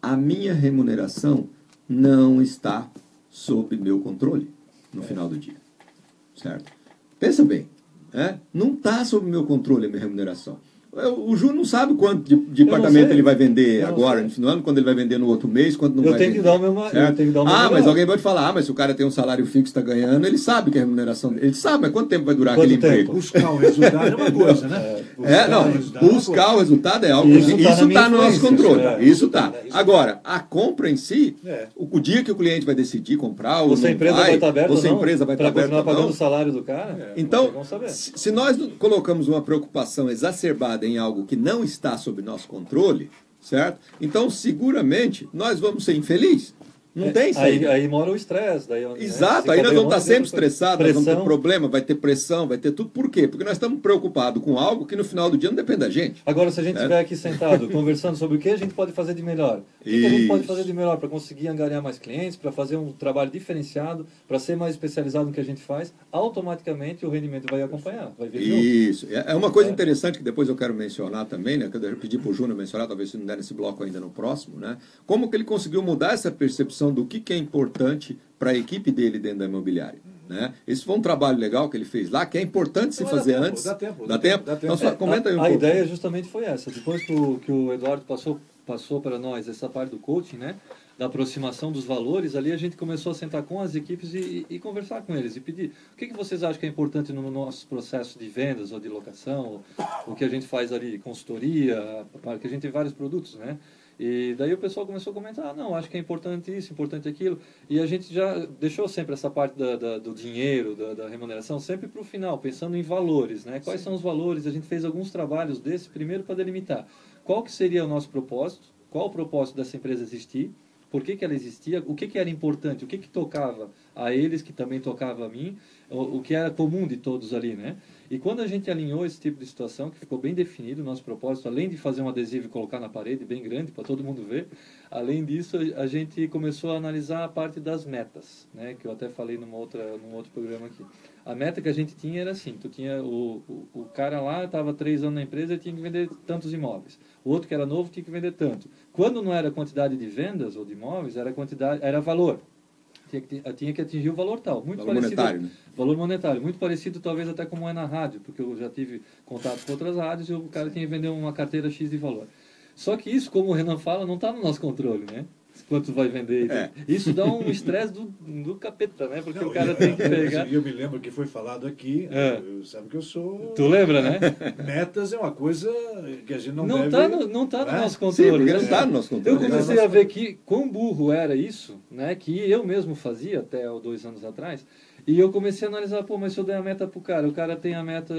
A minha remuneração não está sob meu controle no final do dia. Certo? Pensa bem. Né? Não está sob meu controle a minha remuneração. O Ju não sabe quanto de, de apartamento ele vai vender Eu agora, no final do ano, quando ele vai vender no outro mês, quando não Eu vai tenho que vender. dar o meu ma- eu tenho que dar o meu Ah, mas alguém pode falar, ah, mas se o cara tem um salário fixo está ganhando, ele sabe que a remuneração dele. Ele sabe, mas quanto tempo vai durar Quanto aquele tempo? emprego? Buscar o resultado é uma coisa, né? (laughs) É, não, o resultado é uma buscar o resultado é algo Isso que tá está no nosso controle. é. Isso está. É, Agora, a compra em si, É. o, dia que o cliente vai decidir comprar ou Ou se não a empresa vai, vai estar aberta ou ou se a empresa vai estar para aberta continuar ou pagando não. o salário do cara. Então, se se nós colocamos uma preocupação exacerbada em algo que não está sob nosso controle, certo? Então, seguramente, nós vamos ser infelizes. Não tem É, aí, saída. aí mora o estresse. daí, né, Exato, aí nós vamos estar um sempre estressados, nós vamos ter problema, vai ter pressão, vai ter tudo. Por quê? Porque nós estamos preocupados com algo que no final do dia não depende da gente. Agora, se a gente É. estiver aqui sentado conversando sobre o que a gente pode fazer de melhor, o que, que a gente pode Isso. fazer de melhor para conseguir angariar mais clientes, para fazer um trabalho diferenciado, para ser mais especializado no que a gente faz, automaticamente o rendimento vai acompanhar, vai vir junto. Isso. É é uma coisa É. interessante que depois eu quero mencionar também, né? Que eu pedi para o Júnior mencionar, talvez se não der nesse bloco ainda no próximo, né? Como que ele conseguiu mudar essa percepção do que, que é importante para a equipe dele dentro da imobiliária. Né? Esse foi um trabalho legal que ele fez lá, que é importante se Mas dá fazer tempo, antes. dá tempo, Dá dá tempo? tempo, dá tempo. Então, só É, comenta aí um a, a pouco. ideia justamente foi essa. Depois que o, que o Eduardo passou, passou para nós essa parte do coaching, né? Da aproximação dos valores, ali a gente começou a sentar com as equipes e, e conversar com eles e pedir o que, que vocês acham que é importante no nosso processo de vendas ou de locação, ou o que a gente faz ali, consultoria, que a gente tem vários produtos, né? E daí o pessoal começou a comentar, ah, não, acho que é importante isso, importante aquilo. E a gente já deixou sempre essa parte da, da, do dinheiro, da, da remuneração, sempre para o final, pensando em valores, né? Quais Sim. são os valores? A gente fez alguns trabalhos desses, primeiro para delimitar qual que seria o nosso propósito, qual o propósito dessa empresa existir, por que, que ela existia, o que, que era importante, o que, que tocava a eles, que também tocava a mim, o, o que era comum de todos ali, né? E quando a gente alinhou esse tipo de situação, que ficou bem definido o nosso propósito, além de fazer um adesivo e colocar na parede, bem grande, para todo mundo ver, além disso, a gente começou a analisar a parte das metas, né, que eu até falei numa outra, num outro programa aqui. A meta que a gente tinha era assim, tu tinha o, o, o cara lá, estava três anos na empresa e tinha que vender tantos imóveis. O outro que era novo tinha que vender tanto. Quando não era quantidade de vendas ou de imóveis, era quantidade, era valor tinha que, tinha que atingir o valor tal. Muito valor parecido, monetário, né? Valor monetário. Muito parecido, talvez, até como é na rádio, porque eu já tive contato com outras rádios e o cara tinha que vender uma carteira X de valor. Só que isso, como o Renan fala, não está no nosso controle, né? Quanto vai vender. É. Isso dá um estresse do, do capeta, né? Porque não, o cara eu, tem que (laughs) pegar. Eu me lembro que foi falado aqui, é. eu, sabe que eu sou. Tu lembra, né? (laughs) Metas é uma coisa que a gente não, não deve. Tá no, não está no né? nosso controle. Sim, não está no nosso controle. Eu comecei a ver que quão burro era isso, né? Que eu mesmo fazia até dois anos atrás e eu comecei a analisar, pô, mas se eu der a meta pro cara, o cara tem a meta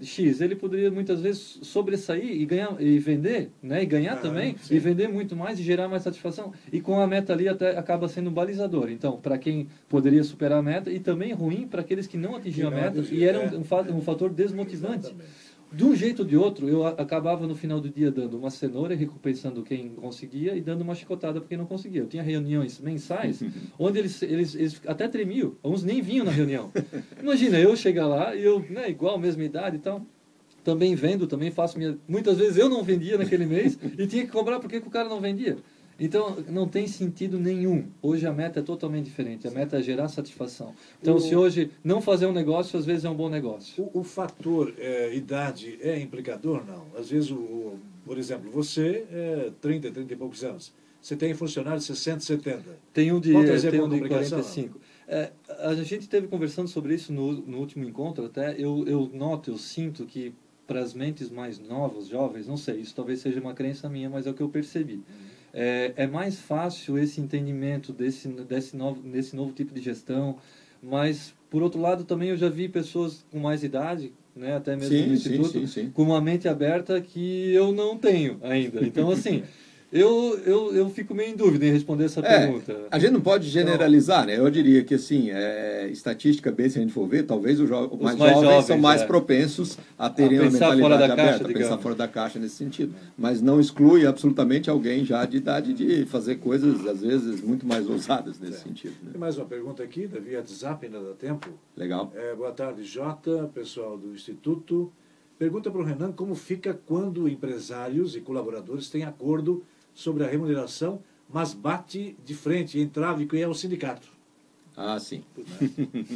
X, ele poderia muitas vezes sobressair e ganhar e vender, né? E ganhar ah, também, sim. e vender muito mais e gerar mais satisfação. E com a meta ali até acaba sendo um balizador. Então, para quem poderia superar a meta e também ruim para aqueles que não atingiam a meta e era um, um, um fator desmotivante. Exatamente de um jeito ou de outro, eu acabava no final do dia dando uma cenoura, recompensando quem conseguia e dando uma chicotada para quem não conseguia. Eu tinha reuniões mensais (laughs) onde eles, eles, eles até tremiam, uns nem vinham na reunião. Imagina, eu chegar lá e eu, né, igual, mesma idade e tal, também vendo, também faço minha. Muitas vezes eu não vendia naquele mês e tinha que cobrar porque que o cara não vendia. Então, não tem sentido nenhum. Hoje a meta é totalmente diferente. A meta é gerar satisfação. Então, o... se hoje não fazer um negócio, às vezes é um bom negócio. O, o fator é, idade é implicador? Não. Às vezes, o, o, por exemplo, você é 30, 30 e poucos anos. Você tem funcionário de 60, 70. Tem um de, tem um de 45. É, a gente teve conversando sobre isso no, no último encontro até. Eu, eu noto, eu sinto que para as mentes mais novas, jovens, não sei, isso talvez seja uma crença minha, mas é o que eu percebi. Uhum é, é mais fácil esse entendimento desse, desse, novo, desse novo tipo de gestão, mas, por outro lado, também eu já vi pessoas com mais idade, né, até mesmo sim, no Instituto, sim, sim, com uma mente aberta que eu não tenho ainda. Então, assim... (laughs) Eu, eu, eu fico meio em dúvida em responder essa é, pergunta. A gente não pode generalizar, né? Eu diria que, assim, é, estatistica bem, se a gente for ver, talvez os, jo mais, mais, jovens, jovens são mais é. propensos a terem a uma mentalidade aberta, caixa, a pensar fora da caixa nesse sentido. Mas não exclui absolutamente alguém já de idade de fazer coisas, às vezes, muito mais ousadas nesse é. sentido. Né? Tem mais uma pergunta aqui, da via WhatsApp, ainda dá tempo. Legal. É, boa tarde, Jota, pessoal do Instituto. Pergunta para o Renan como fica quando empresários e colaboradores têm acordo sobre a remuneração, mas bate de frente, entrave, que é o sindicato. Ah, sim.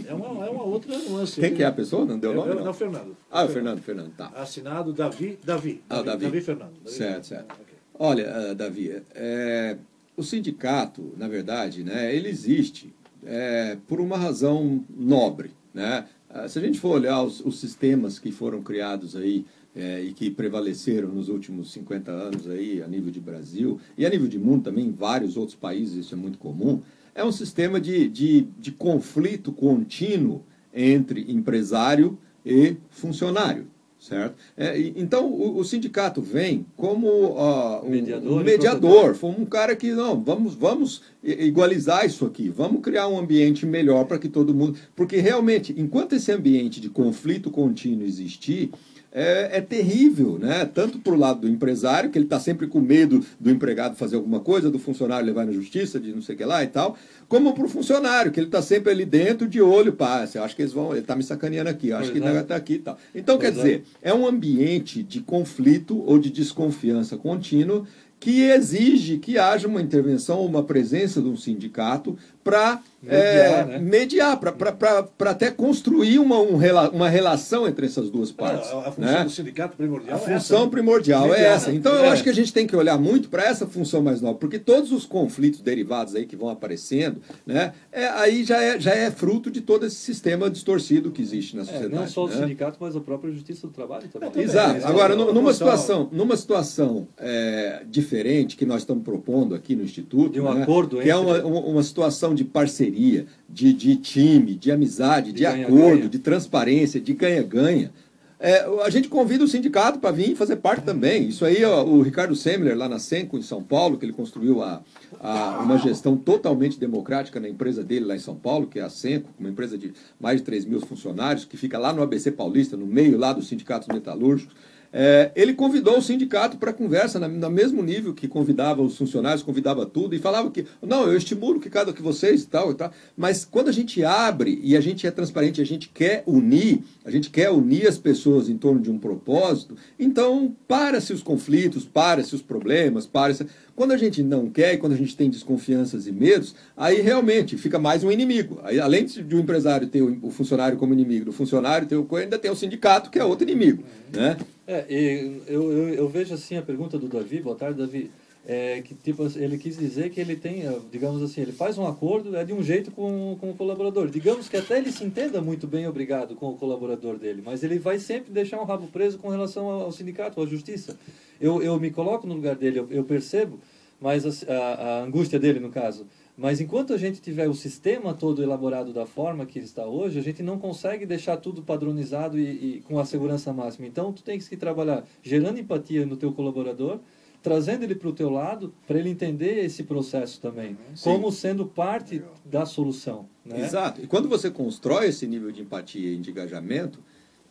É uma, é uma outra nuance. Quem que é a pessoa? Não deu é, nome? Não, não Fernando. Ah, o Fernando, Fernando, tá. Assinado Davi, Davi. Ah, Davi. Davi Fernando. Davi certo, Fernando. certo. okay. Olha, uh, Davi, é, o sindicato, na verdade, né, ele existe é, por uma razão nobre. Né? Uh, se a gente for olhar os, os sistemas que foram criados aí é, e que prevaleceram nos últimos 50 anos aí a nível de Brasil e a nível de mundo também, em vários outros países isso é muito comum, é um sistema de, de, de conflito contínuo entre empresário e funcionário. Certo? É, então, o, o, sindicato vem como uh, um mediador, um, mediador foi um cara que, não, vamos, vamos igualizar isso aqui, vamos criar um ambiente melhor para que todo mundo. Porque realmente, enquanto esse ambiente de conflito contínuo existir, é, é terrível, né? Tanto para o lado do empresário, que ele está sempre com medo do empregado fazer alguma coisa, do funcionário levar na justiça, de não sei o que lá e tal, como para o funcionário, que ele está sempre ali dentro de olho, pá, eu acho que eles vão, ele está me sacaneando aqui, eu acho pois que ele está aqui e tal. Então, pois quer é. dizer, é um ambiente de conflito ou de desconfiança contínuo que exige que haja uma intervenção, uma presença de um sindicato para mediar, é, né? mediar para até construir uma, um, uma relação entre essas duas partes. a, a função né? do sindicato primordial a é função essa, primordial mediar, é essa. Então é. eu acho que a gente tem que olhar muito para essa função mais nova, porque todos os conflitos derivados aí que vão aparecendo, né, é, aí já é, já é fruto de todo esse sistema distorcido que existe na é, sociedade. não só né? o sindicato, mas a própria justiça do trabalho também. Exato. Agora, numa situação, numa situação é, diferente que nós estamos propondo aqui no Instituto. De um né? acordo Que é uma, uma situação de parceria, de, de time, de amizade, de, De ganha-ganha. acordo, de transparência, de ganha-ganha. É, a gente convida o sindicato para vir fazer parte também. Isso aí, ó, o Ricardo Semler, lá na Senco, em São Paulo, que ele construiu a, a- uma gestão totalmente democrática na empresa dele lá em São Paulo, que é a Senco, uma empresa de mais de 3 mil funcionários, que fica lá no ABC Paulista, no meio lá dos sindicatos metalúrgicos. É, ele convidou o sindicato para conversa na, no mesmo nível que convidava os funcionários, convidava tudo e falava que não, eu estimulo que cada que vocês e tal e tal. Mas quando a gente abre e a gente é transparente, a gente quer unir, a gente quer unir as pessoas em torno de um propósito, então para-se os conflitos, para-se os problemas, para-se. Quando a gente não quer e quando a gente tem desconfianças e medos, aí realmente fica mais um inimigo. Aí, além de um empresário ter o o funcionário como inimigo, do funcionário ter o ainda tem o sindicato que é outro inimigo, né? É, e eu, eu, eu vejo assim a pergunta do Davi, boa tarde, Davi, é, que tipo, ele quis dizer que ele tem, eh, digamos assim, ele faz um acordo é de um jeito com, com o colaborador. Digamos que até ele se entenda muito bem, obrigado, com o colaborador dele, mas ele vai sempre deixar um rabo preso com relação ao sindicato, à justiça. Eu, eu me coloco no lugar dele, eu, eu percebo, mas a, a, a angústia dele, no caso. Mas enquanto a gente tiver o sistema todo elaborado da forma que ele está hoje, a gente não consegue deixar tudo padronizado e, e com a segurança máxima. Então, tu tens que trabalhar gerando empatia no teu colaborador, trazendo ele para o teu lado, para ele entender esse processo também, como sendo parte da solução. Né? Exato. E quando você constrói esse nível de empatia e de engajamento,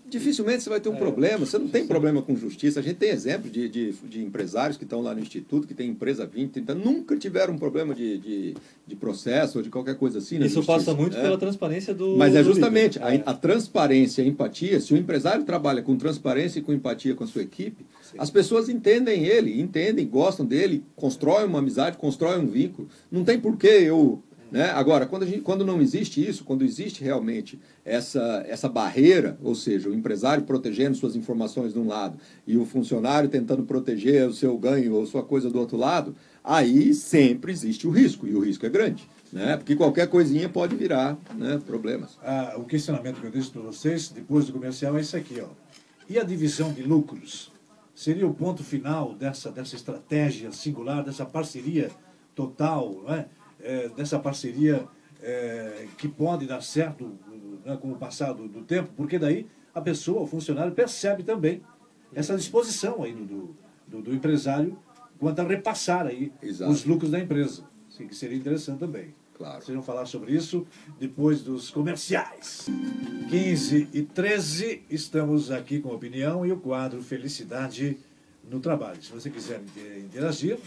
dificilmente você vai ter um problema. Você não tem problema com justiça. A gente tem exemplo de, de, de empresários que estão lá no Instituto, que tem empresa há 20, 30 anos, nunca tiveram um problema de, de, de processo ou de qualquer coisa assim. Isso justiça. passa muito É. pela transparência do. Mas é justamente a, a transparência e a empatia. Se o empresário trabalha com transparência e com empatia com a sua equipe, as pessoas entendem ele, entendem, gostam dele, constroem uma amizade, constroem um vínculo. Não tem por que eu. Né? Agora, quando, gente, quando não existe isso, quando existe realmente essa, essa barreira, ou seja, o empresário protegendo suas informações de um lado e o funcionário tentando proteger o seu ganho ou sua coisa do outro lado, aí sempre existe o risco, e o risco é grande. Né? Porque qualquer coisinha pode virar né, problemas. Ah, o questionamento que eu deixo para vocês, depois do comercial, é isso aqui. Ó. E a divisão de lucros? Seria o ponto final dessa, dessa estratégia singular, dessa parceria total, não é? É, dessa parceria é, que pode dar certo né, com o passar do, do tempo, porque daí a pessoa, o funcionário, percebe também essa disposição aí do, do, do empresário quanto a repassar aí Exato. os lucros da empresa. Sim, que seria interessante também. Claro. Vocês vão falar sobre isso depois dos comerciais. 15 e 13, estamos aqui com opinião e o quadro Felicidade no Trabalho. Se você quiser inter- interagir,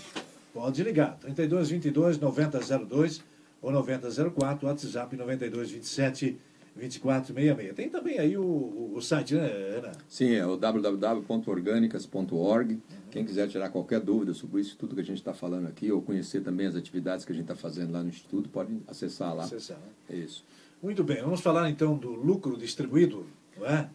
pode ligar. 32 22 9002 ou 9004, WhatsApp 92 27 24 66. Tem também aí o, o, o site, né, Ana? Sim, é o www.orgânicas.org. Quem quiser tirar qualquer dúvida sobre isso, tudo que a gente está falando aqui, ou conhecer também as atividades que a gente está fazendo lá no Instituto, pode acessar lá. Acessar, né? É isso. Muito bem, vamos falar então do lucro distribuído, não é?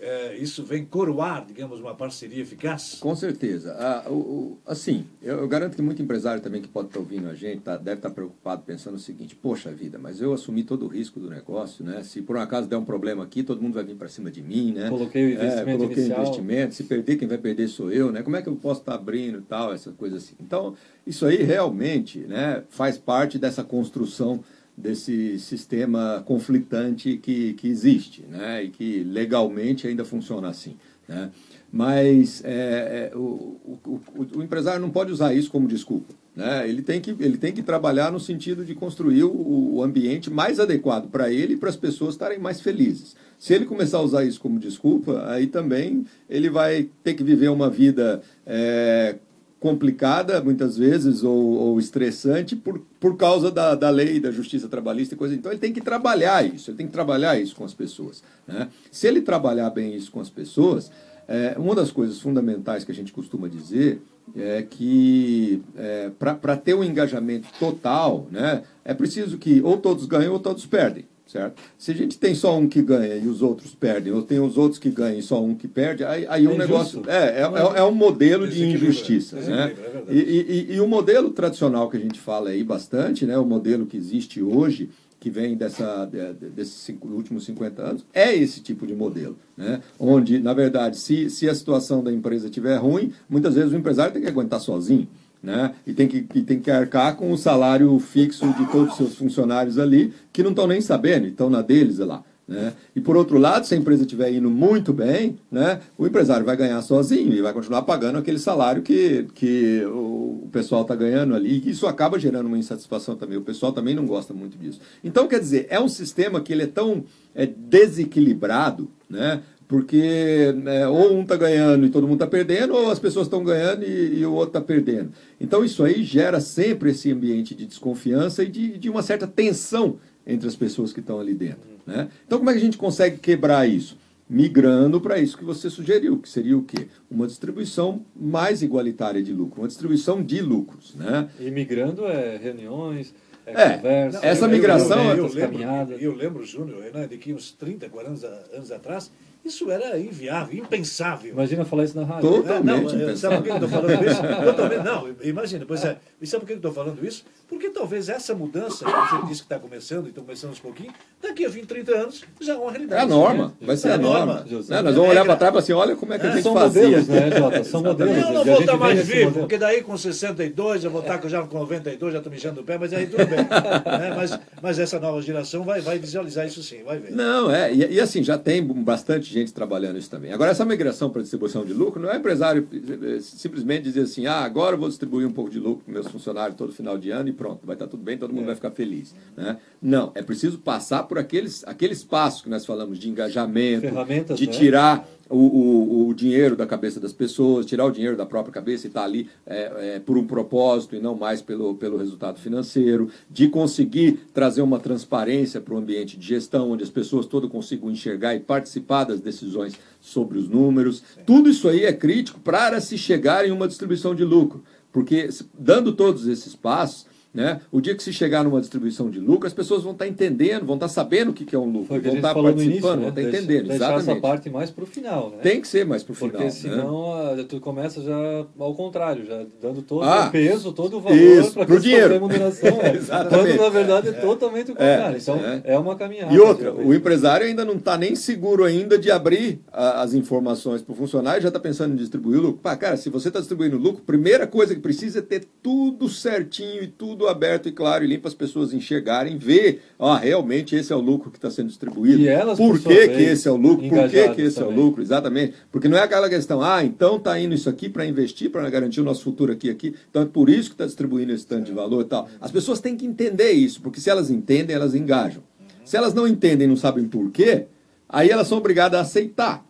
É, isso vem coroar, digamos, uma parceria eficaz? Com certeza. Ah, o- o- assim, eu, eu garanto que muito empresário também que pode estar ouvindo a gente tá- deve estar preocupado pensando o seguinte: poxa vida, mas eu assumi todo o risco do negócio, né? Se por um acaso der um problema aqui, todo mundo vai vir para cima de mim, né? Coloquei o investimento é, coloquei inicial. o investimento. Se perder, quem vai perder sou eu, né? Como é que eu posso estar abrindo e tal, essas coisas assim. Então, isso aí realmente, né? Faz parte dessa construção desse sistema conflitante que, que existe, né? E que legalmente ainda funciona assim, né? Mas é, é, o, o, o, empresário não pode usar isso como desculpa. Né? Ele, tem que, ele tem que trabalhar no sentido de construir o, o ambiente mais adequado para ele e para as pessoas estarem mais felizes. Se ele começar a usar isso como desculpa, aí também ele vai ter que viver uma vida é, complicada, muitas vezes, ou, ou estressante, por, por causa da, da lei, da justiça trabalhista e coisa. Então ele tem que trabalhar isso, ele tem que trabalhar isso com as pessoas. Né? Se ele trabalhar bem isso com as pessoas, é, uma das coisas fundamentais que a gente costuma dizer é que é, para ter um engajamento total, né, é preciso que ou todos ganhem ou todos perdem. Certo? Se a gente tem só um que ganha e os outros perdem, ou tem os outros que ganham e só um que perde, aí, aí É um negócio. injusto. É, é, é, é um modelo de injustiça. é. Né? É. E, e, e o modelo tradicional que a gente fala aí bastante, né, o modelo que existe hoje, que vem dessa, de- de- desses últimos 50 anos, é esse tipo de modelo. Né? Onde, na verdade, se, se a situação da empresa estiver ruim, muitas vezes o empresário tem que aguentar sozinho. Né? E, tem que, e tem que arcar com o salário fixo de todos os seus funcionários ali, que não estão nem sabendo, estão na deles lá. Né? E por outro lado, se a empresa estiver indo muito bem, né, o empresário vai ganhar sozinho e vai continuar pagando aquele salário que, que o pessoal está ganhando ali. E isso acaba gerando uma insatisfação também. O pessoal também não gosta muito disso. Então, quer dizer, é um sistema que ele é tão é, desequilibrado, né? Porque é, ou um está ganhando e todo mundo está perdendo, ou as pessoas estão ganhando e, e, o outro está perdendo. Então isso aí gera sempre esse ambiente de desconfiança e de, de uma certa tensão entre as pessoas que estão ali dentro. Né? Então, como é que a gente consegue quebrar isso? Migrando para isso que você sugeriu, que seria o quê? Uma distribuição mais igualitária de lucro, uma distribuição de lucros. Né? E migrando é reuniões, é, é conversa, essa migração. Eu, eu, eu, lembro, eu lembro, Júnior, de que uns 30, 40 anos atrás, isso era inviável, impensável. Imagina falar isso na rádio. Totalmente. É, não, sabe por que eu estou falando isso? Totalmente, não, imagina, pois é. E sabe por que eu estou falando isso? Porque talvez essa mudança, que você disse que está começando, e estão começando aos pouquinhos, daqui a 20, 30 anos já é uma realidade. É a norma, vai ser é a norma. norma. nós vamos olhar para trás e assim, olha como é que a gente São fazia. Modelos, né, Jota? São modelos. Eu não vou estar mais vivo, porque daí com 62, eu vou estar já com 92, já estou mijando o pé, mas aí tudo bem. né? mas, mas essa nova geração vai, vai visualizar isso sim, vai ver. Não, é, e, e assim, já tem bastante gente trabalhando isso também. Agora, essa migração para distribuição de lucro, não é empresário eh, simplesmente dizer assim, ah, agora eu vou distribuir um pouco de lucro para meus funcionários todo final de ano e pronto, vai estar tudo bem, todo mundo é. vai ficar feliz. Né? Não, é preciso passar por aqueles, aqueles passos que nós falamos de engajamento, de né? tirar o, o, o, dinheiro da cabeça das pessoas, tirar o dinheiro da própria cabeça e estar tá ali é, é, por um propósito e não mais pelo, pelo resultado financeiro, de conseguir trazer uma transparência para o ambiente de gestão, onde as pessoas todas consigam enxergar e participar das decisões sobre os números. Tudo isso aí é crítico para se chegar em uma distribuição de lucro, porque dando todos esses passos, né? O dia que se chegar numa distribuição de lucro, as pessoas vão estar entendendo, vão estar sabendo o que é um lucro, vão estar participando, início, né? vão estar entendendo. Deixar exatamente. essa parte mais para o final. Né? Tem que ser mais para o final. Porque né? senão né? tu começa já ao contrário, já dando todo ah, o peso, todo o valor para o dinheiro. remuneração. (laughs) quando na verdade é totalmente o é, contrário. É, então é. é. uma caminhada. E outra, o empresário ainda não está nem seguro ainda de abrir a, as informações para o funcionário, já está pensando em distribuir o lucro. Pá, cara, se você está distribuindo lucro, primeira coisa que precisa é ter tudo certinho e tudo aberto e claro limpa as pessoas enxergarem, ver, ah, realmente esse é o lucro que está sendo distribuído. E elas, por, por que, que esse é o lucro? Por que, que esse também. é o lucro? Exatamente. Porque não é aquela questão, ah, então está indo isso aqui para investir, para garantir o nosso futuro aqui aqui. Então é por isso que está distribuindo esse tanto de valor e tal. As pessoas têm que entender isso, porque se elas entendem, elas engajam. Se elas não entendem, não sabem por quê, aí elas são obrigadas a aceitar.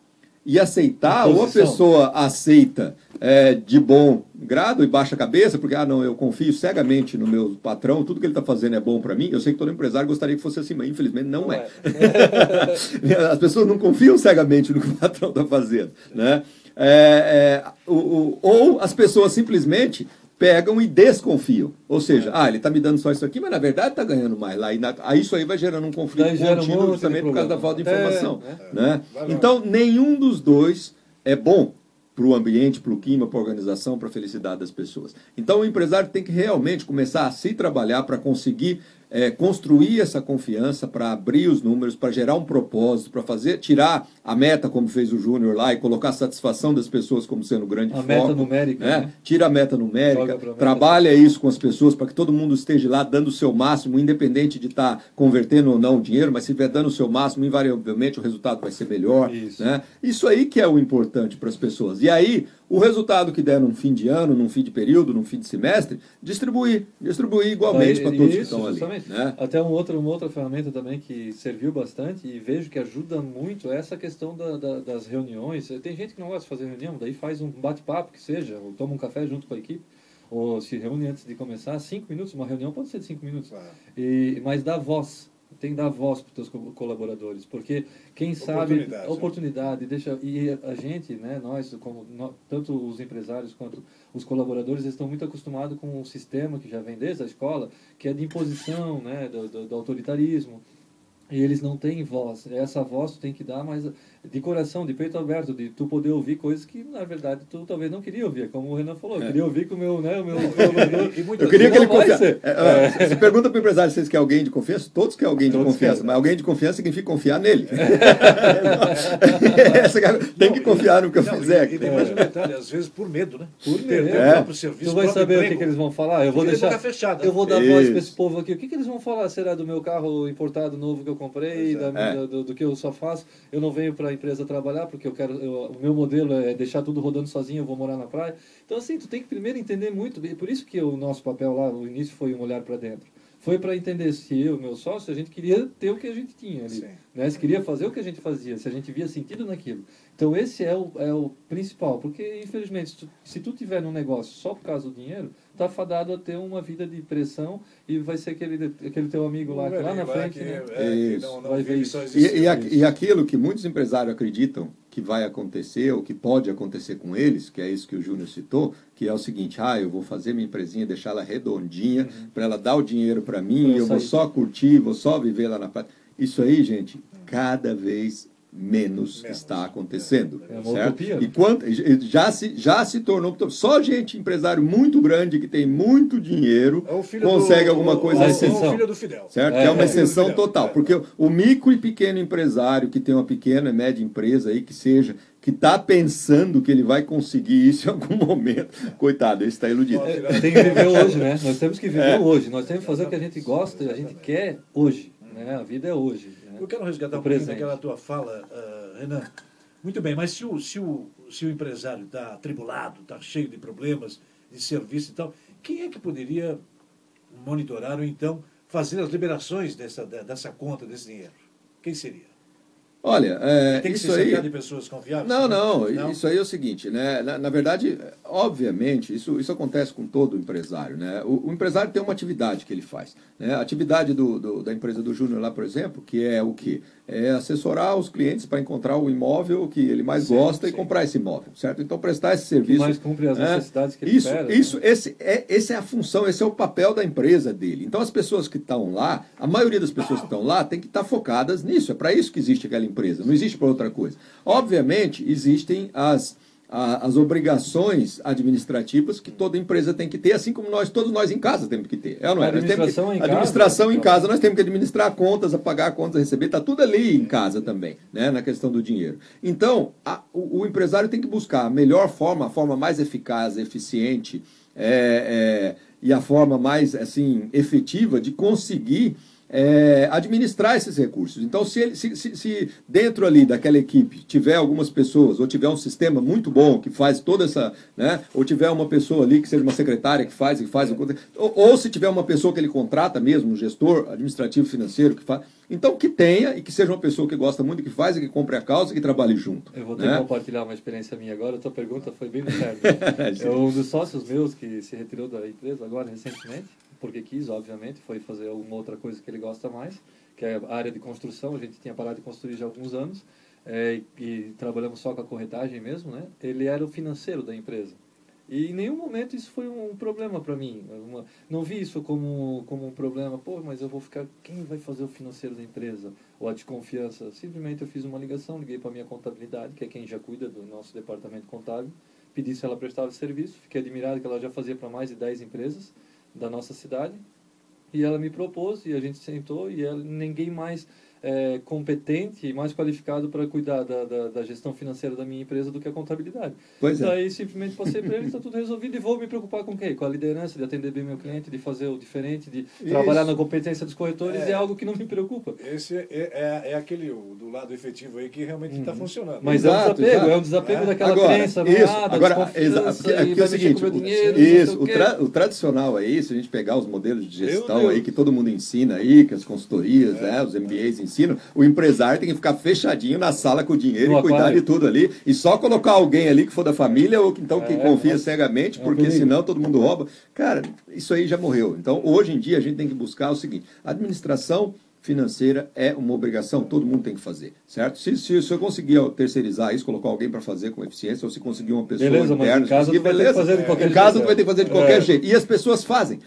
E aceitar, ou a pessoa aceita é, de bom grado e baixa a cabeça, porque, ah, não, eu confio cegamente no meu patrão, tudo que ele está fazendo é bom para mim. Eu sei que todo empresário gostaria que fosse assim, mas infelizmente não, não é. é. (laughs) As pessoas não confiam cegamente no que o patrão está fazendo. Né? É, é, o, o, ou as pessoas simplesmente pegam e desconfiam. Ou seja, é. ah, ele está me dando só isso aqui, mas na verdade está ganhando mais lá. E na, aí isso aí vai gerando um conflito contínuo justamente por causa da falta de informação. É, né? Então, nenhum dos dois é bom para o ambiente, para o clima, para a organização, para a felicidade das pessoas. Então o empresário tem que realmente começar a se trabalhar para conseguir é, construir essa confiança para abrir os números, para gerar um propósito, para fazer, tirar a meta, como fez o Júnior lá, e colocar a satisfação das pessoas como sendo grande a foco. meta numérica. Né? Né? Tira a meta numérica, meta trabalha isso com as pessoas para que todo mundo esteja lá dando o seu máximo, independente de estar tá convertendo ou não o dinheiro, mas se estiver dando o seu máximo, invariavelmente o resultado vai ser melhor. Isso, né? isso aí que é o importante para as pessoas. E aí, o resultado que der num fim de ano, num fim de período, num fim de semestre, distribuir, distribuir igualmente para todos isso, que estão ali. Né? Até um outro, uma outra ferramenta também que serviu bastante e vejo que ajuda muito é essa questão da, da, das reuniões. Tem gente que não gosta de fazer reunião, daí faz um bate-papo que seja, ou toma um café junto com a equipe, ou se reúne antes de começar, cinco minutos, uma reunião pode ser de cinco minutos, e, mas dá voz tem que dar voz para os teus colaboradores, porque quem sabe né? oportunidade deixa e a gente, né, nós como nós, tanto os empresários quanto os colaboradores estão muito acostumados com um sistema que já vem desde a escola, que é de imposição, né, do, do, do autoritarismo. e eles não têm voz. Essa voz tu tem que dar, mas de coração, de peito aberto, de tu poder ouvir coisas que, na verdade, tu talvez não queria ouvir. Como o Renan falou, eu queria ouvir com o meu, né, o meu (laughs) Eu queria que ele confiasse. É, Você pergunta para o empresário se vocês querem alguém de confiança? Todos querem alguém de todos confiança, querem. mas alguém de confiança significa confiar nele. (laughs) tem que confiar no que eu não, fizer. E, e tem mais um detalhe, às vezes por medo, né? Por medo. É. próprio serviço, tu vai saber o que, que, eles vão falar. Eu vou deixar. Fechada. Eu vou dar Isso. voz para esse povo aqui. O que, que eles vão falar? Será do meu carro importado novo que eu comprei, da, é. do, do, que eu só faço? Eu não venho para a empresa trabalhar porque eu quero. Eu, o meu modelo é deixar tudo rodando sozinho. Eu vou morar na praia. Então assim, tu tem que primeiro entender muito. Por isso que o nosso papel lá, o início foi um olhar para dentro foi para entender se eu e meu sócio, a gente queria ter o que a gente tinha ali. Né? Se queria fazer o que a gente fazia, se a gente via sentido naquilo. Então esse é o, é o principal, porque infelizmente se tu, se tu tiver num negócio só por causa do dinheiro, tá fadado a ter uma vida de pressão e vai ser aquele, aquele teu amigo lá, lá na frente, né? É, não, não vai ver isso. E, e, e aquilo que muitos empresários acreditam que vai acontecer ou que pode acontecer com eles, que é isso que o Júnior citou, que é o seguinte, ah, eu vou fazer minha empresinha, deixar ela redondinha, uhum. para ela dar o dinheiro para mim, eu, eu vou só curtir, vou só viver lá na praia. Isso aí, gente, cada vez menos, menos está acontecendo. É certo? Utopia. E quanto, já, se, já se tornou. Só gente, empresário muito grande, que tem muito dinheiro, é consegue do, alguma coisa assim. É o filho do Fidel. Certo? É, é uma é exceção total. É. Porque o micro e pequeno empresário que tem uma pequena e média empresa aí, que seja, que está pensando que ele vai conseguir isso em algum (laughs) momento. Coitado, esse está iludido. É, tem que viver hoje, né? Nós temos que viver hoje. Nós temos que fazer o que a gente gosta e a gente quer hoje. Né? A vida é hoje. Eu quero resgatar um pouquinho daquela tua fala, uh, Renan. Muito bem, mas se o, se o, se o empresário está atribulado, está cheio de problemas de serviço e tal, quem é que poderia monitorar ou então fazer as liberações dessa, dessa conta, desse dinheiro? Quem seria? Olha, é, tem que isso ser aí... de pessoas confiáveis? Não, não, não, isso aí é o seguinte, né? Na, na, verdade, obviamente, isso, isso acontece com todo empresário, né? O, o empresário tem uma atividade que ele faz, né? A atividade do, do da empresa do Júnior lá, por exemplo, que é o quê? É assessorar os clientes para encontrar o imóvel que ele mais sim, gosta sim. e comprar esse imóvel, certo? Então, prestar esse serviço... Que mais cumpre as né? necessidades que ele Isso, espera, isso né? esse, é, esse é a função, esse é o papel da empresa dele. Então, as pessoas que estão lá, a maioria das pessoas que estão lá tem que estar focadas nisso, é para isso que existe aquela empresa, não existe para outra coisa. Obviamente, existem as, as obrigações administrativas que toda empresa tem que ter, assim como nós, todos nós em casa temos que ter. É, não é? Administração, que, em, administração casa, em casa, nós temos que administrar contas, apagar contas, receber, está tudo ali em casa também, né, na questão do dinheiro. Então, a, o, o, empresário tem que buscar a melhor forma, a forma mais eficaz, eficiente é, é, e a forma mais assim efetiva de conseguir é, administrar esses recursos. Então, se, ele, se, se, se, dentro ali daquela equipe tiver algumas pessoas, ou tiver um sistema muito bom que faz toda essa, né, ou tiver uma pessoa ali que seja uma secretária que faz, que faz, ou, ou se tiver uma pessoa que ele contrata mesmo, um gestor administrativo financeiro que faz, então que tenha e que seja uma pessoa que gosta muito, que faz e que compre a causa e que trabalhe junto. Eu vou ter né? que compartilhar uma experiência minha agora. A tua pergunta foi bem (laughs) certa. é um dos sócios meus que se retirou da empresa agora recentemente porque quis, obviamente, foi fazer alguma outra coisa que ele gosta mais, que é a área de construção. A gente tinha parado de construir já há alguns anos é, e trabalhamos só com a corretagem mesmo, né? Ele era o financeiro da empresa. E em nenhum momento isso foi um problema para mim. Uma, não vi isso como, como um problema. Pô, mas eu vou ficar. Quem vai fazer o financeiro da empresa? Ou a desconfiança? Simplesmente eu fiz uma ligação, liguei para minha contabilidade, que é quem já cuida do nosso departamento contábil, pedi se ela prestava serviço. Fiquei admirado que ela já fazia para mais de 10 empresas da nossa cidade. E ela me propôs e a gente sentou e ela, ninguém mais é, competente e mais qualificado para cuidar da, da, da, gestão financeira da minha empresa do que a contabilidade. Pois Daí é. simplesmente passei para ele, está tudo resolvido e vou me preocupar com o quê? Com a liderança, de atender bem meu cliente, de fazer o diferente, de Isso. trabalhar na competência dos corretores, é, é, algo que não me preocupa. Esse é, é, é aquele do lado efetivo aí que realmente está uhum. funcionando. Mas exato, é um desapego, exato. é um desapego daquela agora, crença, isso, nada, agora, exa, aqui, é o seguinte, o, dinheiro, isso, o, tra, o, tradicional é isso, a gente pegar os modelos de gestão aí que todo mundo ensina aí, que as consultorias, né, os MBAs ensinam, o empresário tem que ficar fechadinho na sala com o dinheiro no e cuidar de tudo ali. E só colocar alguém ali que for da família ou que, então que é, confia mas... cegamente, é porque senão todo mundo rouba. Cara, isso aí já morreu. Então, hoje em dia, a gente tem que buscar o seguinte: administração financeira é uma obrigação, todo mundo tem que fazer, certo? Se, se, se eu conseguir terceirizar isso, colocar alguém para fazer com eficiência, ou se conseguir uma pessoa beleza, interna, mas em casa tu vai ter que fazer de qualquer jeito. Em casa tu vai ter que fazer de qualquer é. jeito. E as pessoas fazem.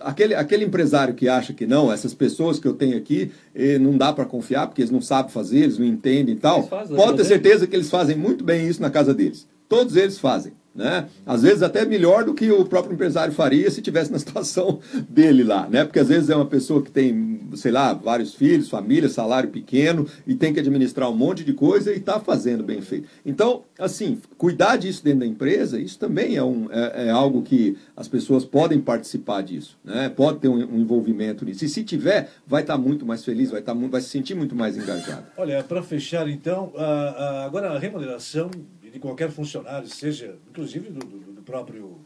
Aquele, aquele empresário que acha que não, essas pessoas que eu tenho aqui, eh, não dá para confiar, porque eles não sabem fazer, eles não entendem e tal, fazem, pode ter né? certeza que eles fazem muito bem isso na casa deles. Todos eles fazem. Né? Às vezes até melhor do que o próprio empresário faria se tivesse na (laughs) situação dele lá, né? Porque às vezes é uma pessoa que tem, sei lá, vários filhos, família, salário pequeno e tem que administrar um monte de coisa e está fazendo bem feito. Então, assim, cuidar disso dentro da empresa, isso também é, um, é, é algo que as pessoas podem participar disso, né? Pode ter um, um envolvimento nisso. E se tiver, vai estar muito mais feliz, vai, mu- vai se sentir muito mais engajado. Olha, para fechar então, a- a- agora a remuneração de qualquer funcionário, seja inclusive do, do- do próprio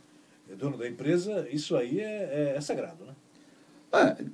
dono da empresa, isso aí é, é- é sagrado, né?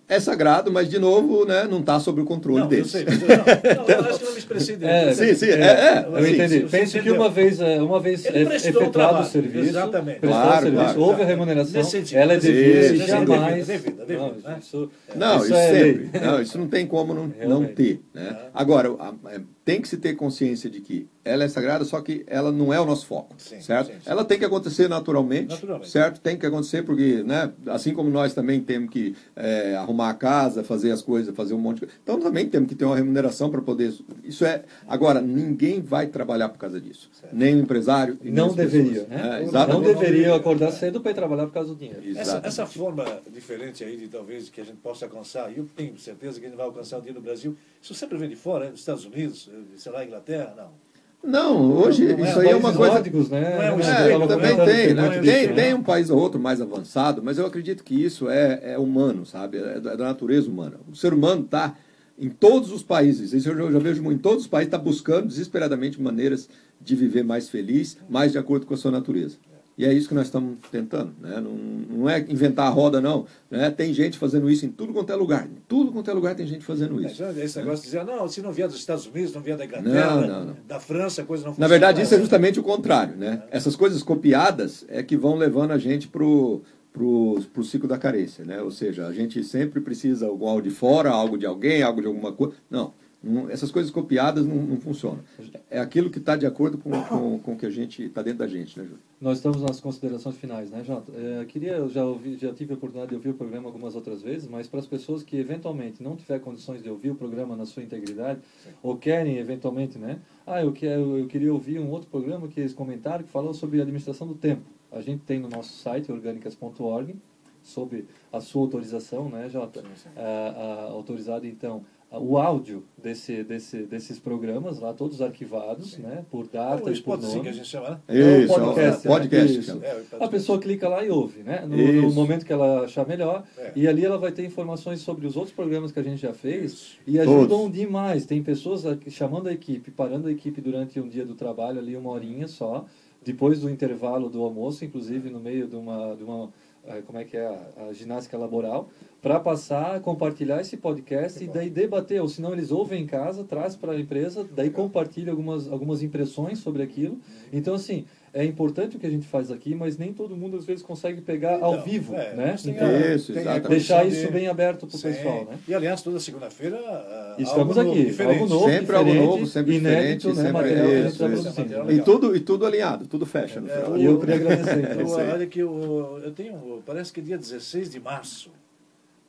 É, é sagrado, mas de novo, né, não está sob o controle não, eu deles. sei, mas eu, não, não, eu (laughs) acho que eu não me expressei direito. É, Sim, sim, é, é, Eu sim, entendi. você Penso que uma vez, é, uma vez é- efetuado o trabalho. o serviço, Exatamente. prestou Claro, o serviço, claro, houve claro. a remuneração, sentido. ela é devida sim, e jamais... devida, devida, não, né? isso, Não, isso, é sempre. Não, isso não tem como não, não ter. Né? Agora, a- é, tem que se ter consciência de que ela é sagrada, só que ela não é o nosso foco, Sim, certo? sim, sim. Ela tem que acontecer naturalmente, Naturalmente. certo? Tem que acontecer porque, né, assim como nós também temos que é, arrumar a casa, fazer as coisas, fazer um monte de coisa, então também temos que ter uma remuneração para poder... Isso é... Agora, ninguém vai trabalhar por causa disso. Nem o empresário e nem Não as pessoas. deveria, né? É, não exatamente. deveria deveria. acordar cedo para ir trabalhar por causa do dinheiro. Essa, essa forma diferente aí de talvez que a gente possa alcançar, e eu tenho certeza que a gente vai alcançar o dia no Brasil, isso sempre vem de fora, né? dos Estados Unidos, sei lá, Inglaterra, não. Não, hoje Não, não é isso aí é uma coisa... nórdicos, né? É um né, É, também comentando tem, né? Tem, tem um país ou outro mais avançado, mas eu acredito que isso é, é humano, sabe? É da, é da natureza humana. O ser humano está em todos os países, isso eu já, vejo em todos os países, está buscando desesperadamente maneiras de viver mais feliz, mais de acordo com a sua natureza. E é isso que nós estamos tentando, né? Não, não é inventar a roda, não. Né? Tem gente fazendo isso em tudo quanto é lugar. Em tudo quanto é lugar tem gente fazendo É, isso. já Esse negócio de dizer, não, se não vier dos Estados Unidos, não vier da Inglaterra, Não, não, da França, a coisa não Na funciona. verdade, isso é justamente o contrário, né? Essas coisas copiadas é que vão levando a gente pro pro, pro ciclo da carência, né? Ou seja, a gente sempre precisa algo de fora, algo de alguém, algo de alguma coisa. Não, não- essas coisas copiadas não, não funcionam. É aquilo que está de acordo com, com, com o que a gente está dentro da gente, né, Júlio? Nós estamos nas considerações finais, né, Jota? É, queria, eu já, ouvi, já tive a oportunidade de ouvir o programa algumas outras vezes, mas para as pessoas que eventualmente não tiver condições de ouvir o programa na sua integridade, ou querem eventualmente, né? Ah, eu, quero, eu queria ouvir um outro programa que eles comentaram que falou sobre administração do tempo. A gente tem no nosso site, orgânicas.org, sob a sua autorização, né, Jota? Ah, ah, autorizado, então, o áudio desse, desse, desses programas lá, todos arquivados, né, por data o e por Sim, que a nome. gente chama, né? É Isso, podcast, é um podcast. né? que chama. É, A podcast. pessoa clica lá e ouve, né? No, Isso. no momento que ela achar melhor. É. E ali ela vai ter informações sobre os outros programas que a gente já fez. Isso. E ajudam Todos. demais. Tem pessoas chamando a equipe, parando a equipe durante um dia do trabalho, ali uma horinha só. Depois do intervalo do almoço, inclusive no meio de uma, de uma eh, como é que é, a, a ginástica laboral, para passar, compartilhar esse podcast e daí debater. Ou senão eles ouvem em casa, traz para a empresa, daí compartilha algumas, algumas impressões sobre aquilo. Então, assim, é importante o que a gente faz aqui, mas nem todo mundo às vezes consegue pegar ao Então, vivo, é, né? Então, Isso, exatamente. deixar isso bem aberto para o pessoal, né? E aliás, toda segunda-feira. ah, Estamos algo aqui, diferente. algo novo, Sempre algo novo, sempre inédito, diferente, né? sempre material que a gente isso, está isso. produzindo. E tudo, e tudo alinhado, tudo fecha no É, final. E eu queria agradecer, então. Eu, aí. olha que eu, eu tenho, parece que dia 16 de março,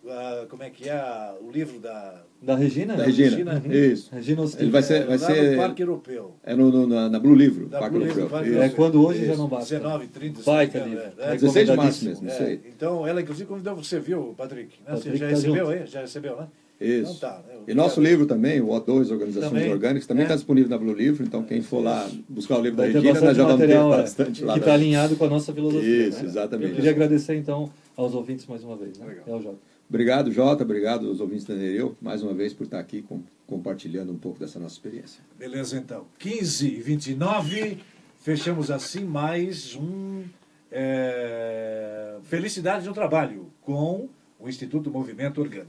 ah, como é que é o livro da Da Regina? Da? Regina, Regina, isso. Regina Osti. Ele vai ser, vai lá no ser Parque Europeu. é no, no- na, na Blue Livro, Da Parque Blue Europeu. Parque. É quando hoje já Isso, não basta. 19, 30, Baita se não me livro. engano, é. 16 de março Recomendadíssimo. mesmo, isso É, aí. então, ela inclusive convidou você, viu, Patrick? Né? Você Patrick já tá recebeu junto. aí? Já recebeu, né? Isso. Então tá, né? E nosso Obrigado. livro também, o O2, Organizações Também. Orgânicas, também É. está disponível na Blue Livro, então quem for lá buscar o livro da Vai ter Regina, nós bastante já vamos ter é, bastante lá. que está alinhado com a nossa filosofia. Isso, né? exatamente. Eu queria agradecer, então, aos ouvintes mais uma vez. Né? Legal. É o Jota. Obrigado, Jota, obrigado aos ouvintes da Nereu, mais uma vez por estar aqui com- compartilhando um pouco dessa nossa experiência. Beleza, então. 15 e 29, fechamos assim mais um é, Felicidade no Trabalho com o Instituto Movimento Orgânico.